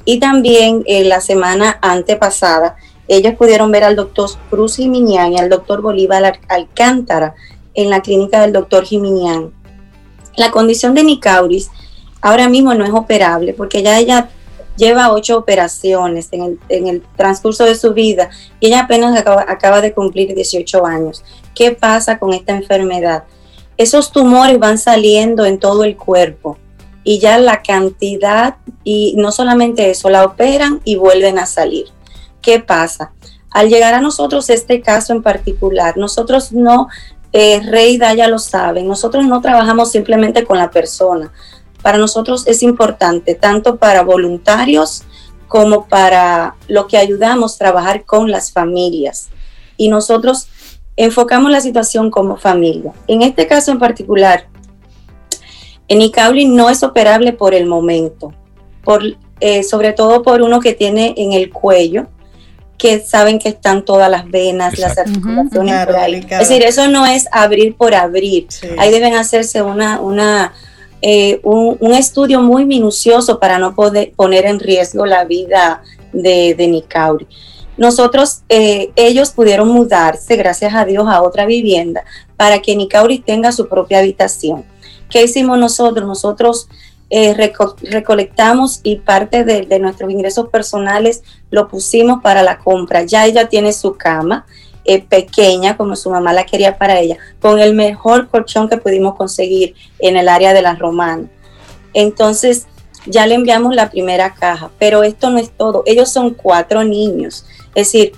y también la semana antepasada, ellos pudieron ver al doctor Cruz Jiminián y al doctor Bolívar Alcántara en la clínica del doctor Jiminián. La condición de Nicauris ahora mismo no es operable porque ya ella lleva ocho operaciones en el, transcurso de su vida y ella apenas acaba, acaba, de cumplir 18 años. ¿Qué pasa con esta enfermedad? Esos tumores van saliendo en todo el cuerpo y ya la cantidad, y no solamente eso, la operan y vuelven a salir. ¿Qué pasa? Al llegar a nosotros este caso en particular, nosotros no, eh, Rey lo sabe, nosotros no trabajamos simplemente con la persona, para nosotros es importante, tanto para voluntarios como para lo que ayudamos a trabajar con las familias. Y nosotros enfocamos la situación como familia. En este caso en particular, en Icauli no es operable por el momento, por, eh, sobre todo por uno que tiene en el cuello, que saben que están todas las venas, las articulaciones por ahí. Es decir, eso no es abrir por abrir. Ahí deben hacerse una, una eh, un, estudio muy minucioso para no poder poner en riesgo la vida de, de Nicauri. Nosotros, eh, ellos pudieron mudarse, gracias a Dios, a otra vivienda para que Nicauri tenga su propia habitación. ¿Qué hicimos nosotros? Nosotros eh, recolectamos y parte de, nuestros ingresos personales lo pusimos para la compra. Ya ella tiene su cama, eh, pequeña, como su mamá la quería para ella, con el mejor colchón que pudimos conseguir en el área de la Romana. Entonces, ya le enviamos la primera caja, pero esto no es todo. Ellos son cuatro niños. Es decir,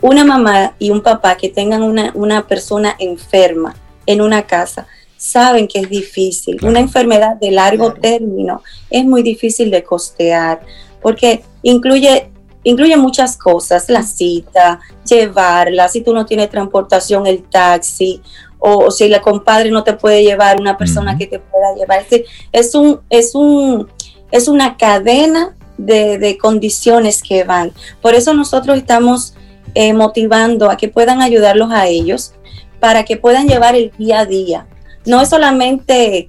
una mamá y un papá que tengan una, una persona enferma en una casa, saben que es difícil. Una enfermedad de largo término es muy difícil de costear porque incluye incluye muchas cosas, la cita, llevarla, si tú no tienes transportación, el taxi, o, si la compadre no te puede llevar, una persona que te pueda llevar. Es, un, es, un, es una cadena de, condiciones que van. Por eso nosotros estamos eh, motivando a que puedan ayudarlos a ellos para que puedan llevar el día a día. No es solamente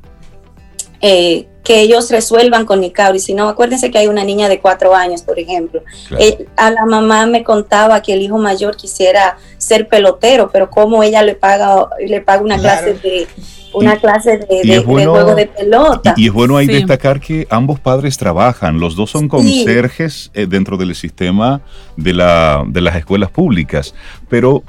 eh, que ellos resuelvan con Nicauri, sino acuérdense que hay una niña de cuatro años, por ejemplo. Eh, a la mamá me contaba que el hijo mayor quisiera ser pelotero, pero cómo ella le paga, le paga una clase de una clase de, juego de pelota. Y, es bueno ahí destacar que ambos padres trabajan, los dos son conserjes eh, dentro del sistema de, la, de las escuelas públicas, pero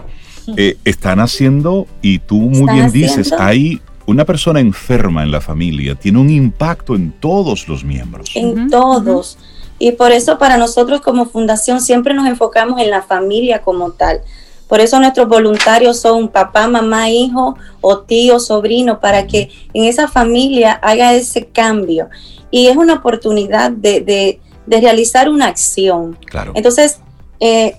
eh, están haciendo, y tú muy bien dices, hay una persona enferma en la familia tiene un impacto en todos los miembros. En todos. Y por eso para nosotros como fundación siempre nos enfocamos en la familia como tal. Por eso nuestros voluntarios son papá, mamá, hijo o tío, sobrino, para que en esa familia haga ese cambio. Y es una oportunidad de, de realizar una acción. Claro. Entonces, eh,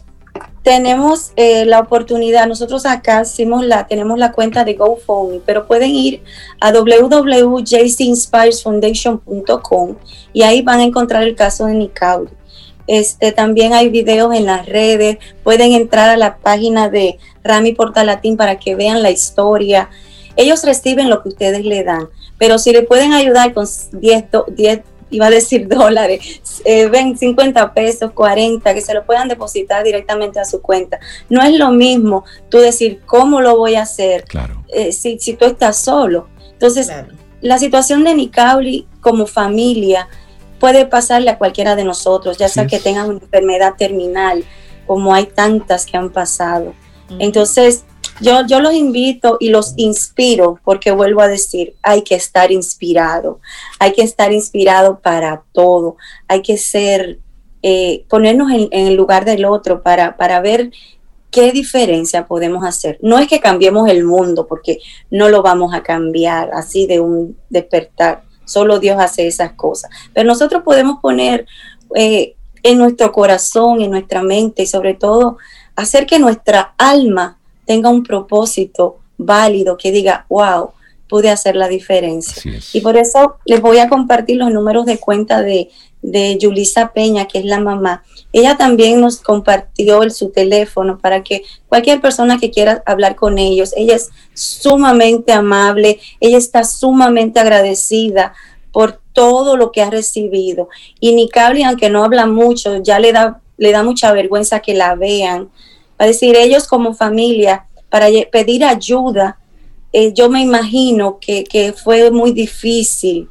tenemos eh, la oportunidad, nosotros acá hicimos la, tenemos la cuenta de GoFundMe, pero pueden ir a www.jcinspiresfoundation.com y ahí van a encontrar el caso de Nicauri. Este, también hay videos en las redes, pueden entrar a la página de Rami Portalatín para que vean la historia. Ellos reciben lo que ustedes le dan, pero si le pueden ayudar con 10, 10 iba a decir dólares, eh, ven 50 pesos, 40, que se lo puedan depositar directamente a su cuenta. No es lo mismo tú decir cómo lo voy a hacer Claro. eh, si, si tú estás solo. Entonces, la situación de Nicauli como familia puede pasarle a cualquiera de nosotros, ya sea que es. tengan una enfermedad terminal, como hay tantas que han pasado. Entonces, yo, yo los invito y los inspiro, porque vuelvo a decir, hay que estar inspirado, hay que estar inspirado para todo, hay que ser, eh, ponernos en, en el lugar del otro para, para ver qué diferencia podemos hacer. No es que cambiemos el mundo, porque no lo vamos a cambiar así de un despertar, solo Dios hace esas cosas, pero nosotros podemos poner eh, en nuestro corazón, en nuestra mente y sobre todo hacer que nuestra alma tenga un propósito válido que diga, wow, pude hacer la diferencia. Y por eso les voy a compartir los números de cuenta de, de Yulisa Peña, que es la mamá. Ella también nos compartió su teléfono para que cualquier persona que quiera hablar con ellos, ella es sumamente amable, ella está sumamente agradecida por todo lo que ha recibido. Y Nicable, aunque no habla mucho, ya le da, le da mucha vergüenza que la vean. Va a decir, ellos como familia, para pedir ayuda, eh, yo me imagino que, que fue muy difícil,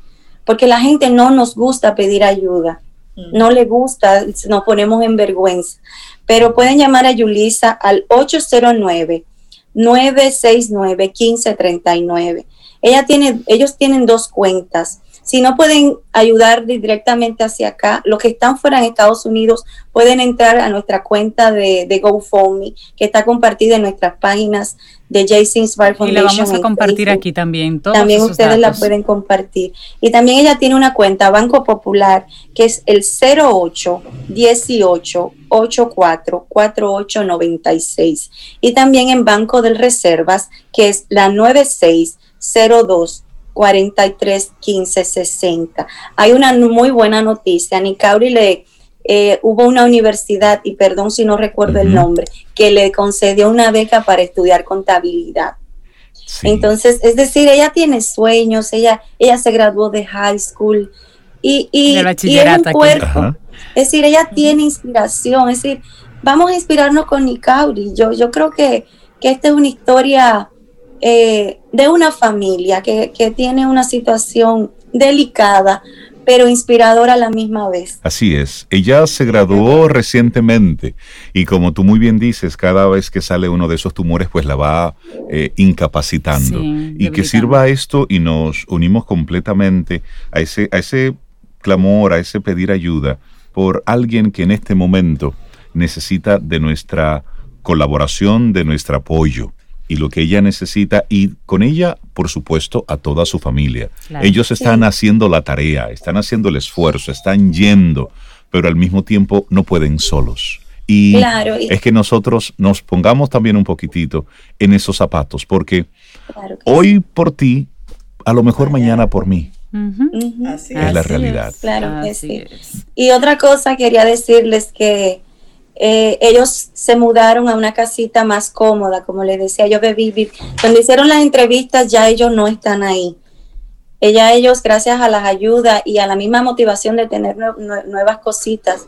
porque la gente no nos gusta pedir ayuda, no le gusta, nos ponemos en vergüenza. Pero pueden llamar a Yulisa al 809-969-1539. Ella tiene, ellos tienen dos cuentas. Si no pueden ayudar di- directamente hacia acá, los que están fuera en Estados Unidos pueden entrar a nuestra cuenta de, de GoFundMe, que está compartida en nuestras páginas de Inspire Y Foundation. la vamos a compartir aquí también. Todos También ustedes la pueden compartir. Y también ella tiene una cuenta Banco Popular que es el 08 18 84 48 96 y también en Banco del Reservas que es la 96 02 43 15 60. Hay una muy buena noticia. A Nicauri le eh, hubo una universidad, y perdón si no recuerdo el nombre, que le concedió una beca para estudiar contabilidad. Sí. Entonces, es decir, ella tiene sueños, ella, ella se graduó de high school y, y, y es un aquí. cuerpo. Es decir, ella tiene inspiración, es decir, vamos a inspirarnos con Nicauri. Yo, yo creo que, que esta es una historia eh, de una familia que, que tiene una situación delicada, pero inspiradora a la misma vez. Así es. Ella se graduó recientemente y como tú muy bien dices, cada vez que sale uno de esos tumores, pues la va eh, incapacitando. Sí, y que sirva esto y nos unimos completamente a ese, a ese clamor, a ese pedir ayuda por alguien que en este momento necesita de nuestra colaboración, de nuestro apoyo y lo que ella necesita y con ella, por supuesto, a toda su familia. Claro. Ellos están haciendo la tarea, están haciendo el esfuerzo, están yendo, pero al mismo tiempo no pueden solos. Y Claro, y- es que nosotros nos pongamos también un poquitito en esos zapatos, porque Claro hoy por ti, a lo mejor mañana por mí. Así es la realidad. Claro que Así sí. es. Y otra cosa, quería decirles que eh, ellos se mudaron a una casita más cómoda, como les decía yo de vivir. Cuando hicieron las entrevistas ya ellos no están ahí. Ella, ellos, gracias a las ayudas y a la misma motivación de tener nue- nue- nuevas cositas,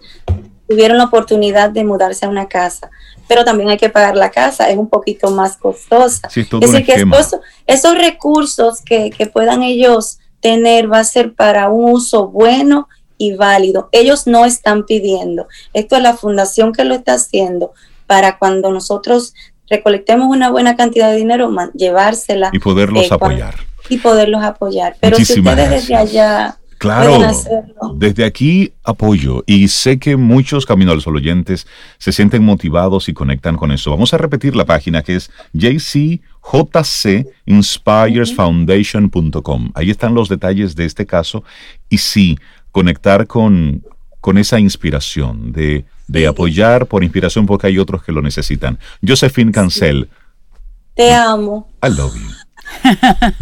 tuvieron la oportunidad de mudarse a una casa. Pero también hay que pagar la casa, es un poquito más costosa. Sí, es decir, que esos, esos recursos que, que puedan ellos tener va a ser para un uso bueno y válido. Ellos no están pidiendo. Esto es la fundación que lo está haciendo para cuando nosotros recolectemos una buena cantidad de dinero, llevársela y poderlos eh, apoyar. y poderlos apoyar. Pero Muchísimas si ustedes desde gracias. allá Claro, pueden hacerlo. desde aquí apoyo y sé que muchos Camino al Sol oyentes se sienten motivados y conectan con eso. Vamos a repetir la página que es jcinspiresfoundation.com. Ahí están los detalles de este caso y sí, conectar con con esa inspiración de, de apoyar por inspiración porque hay otros que lo necesitan. Josephine Cancel. Te amo. I love you.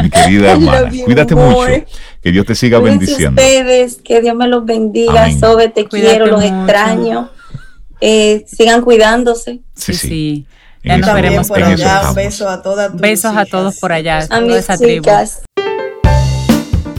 Mi querida hermana, cuídate mucho. Que Dios te siga Cuídense bendiciendo. ustedes, que Dios me los bendiga. Amén. Sobe, te Cuídate quiero, los mucho. extraño. Eh, sigan cuidándose. Sí, Sí, Ya nos veremos por allá, un beso a todas Besos a todos por allá, A mis esa tribu.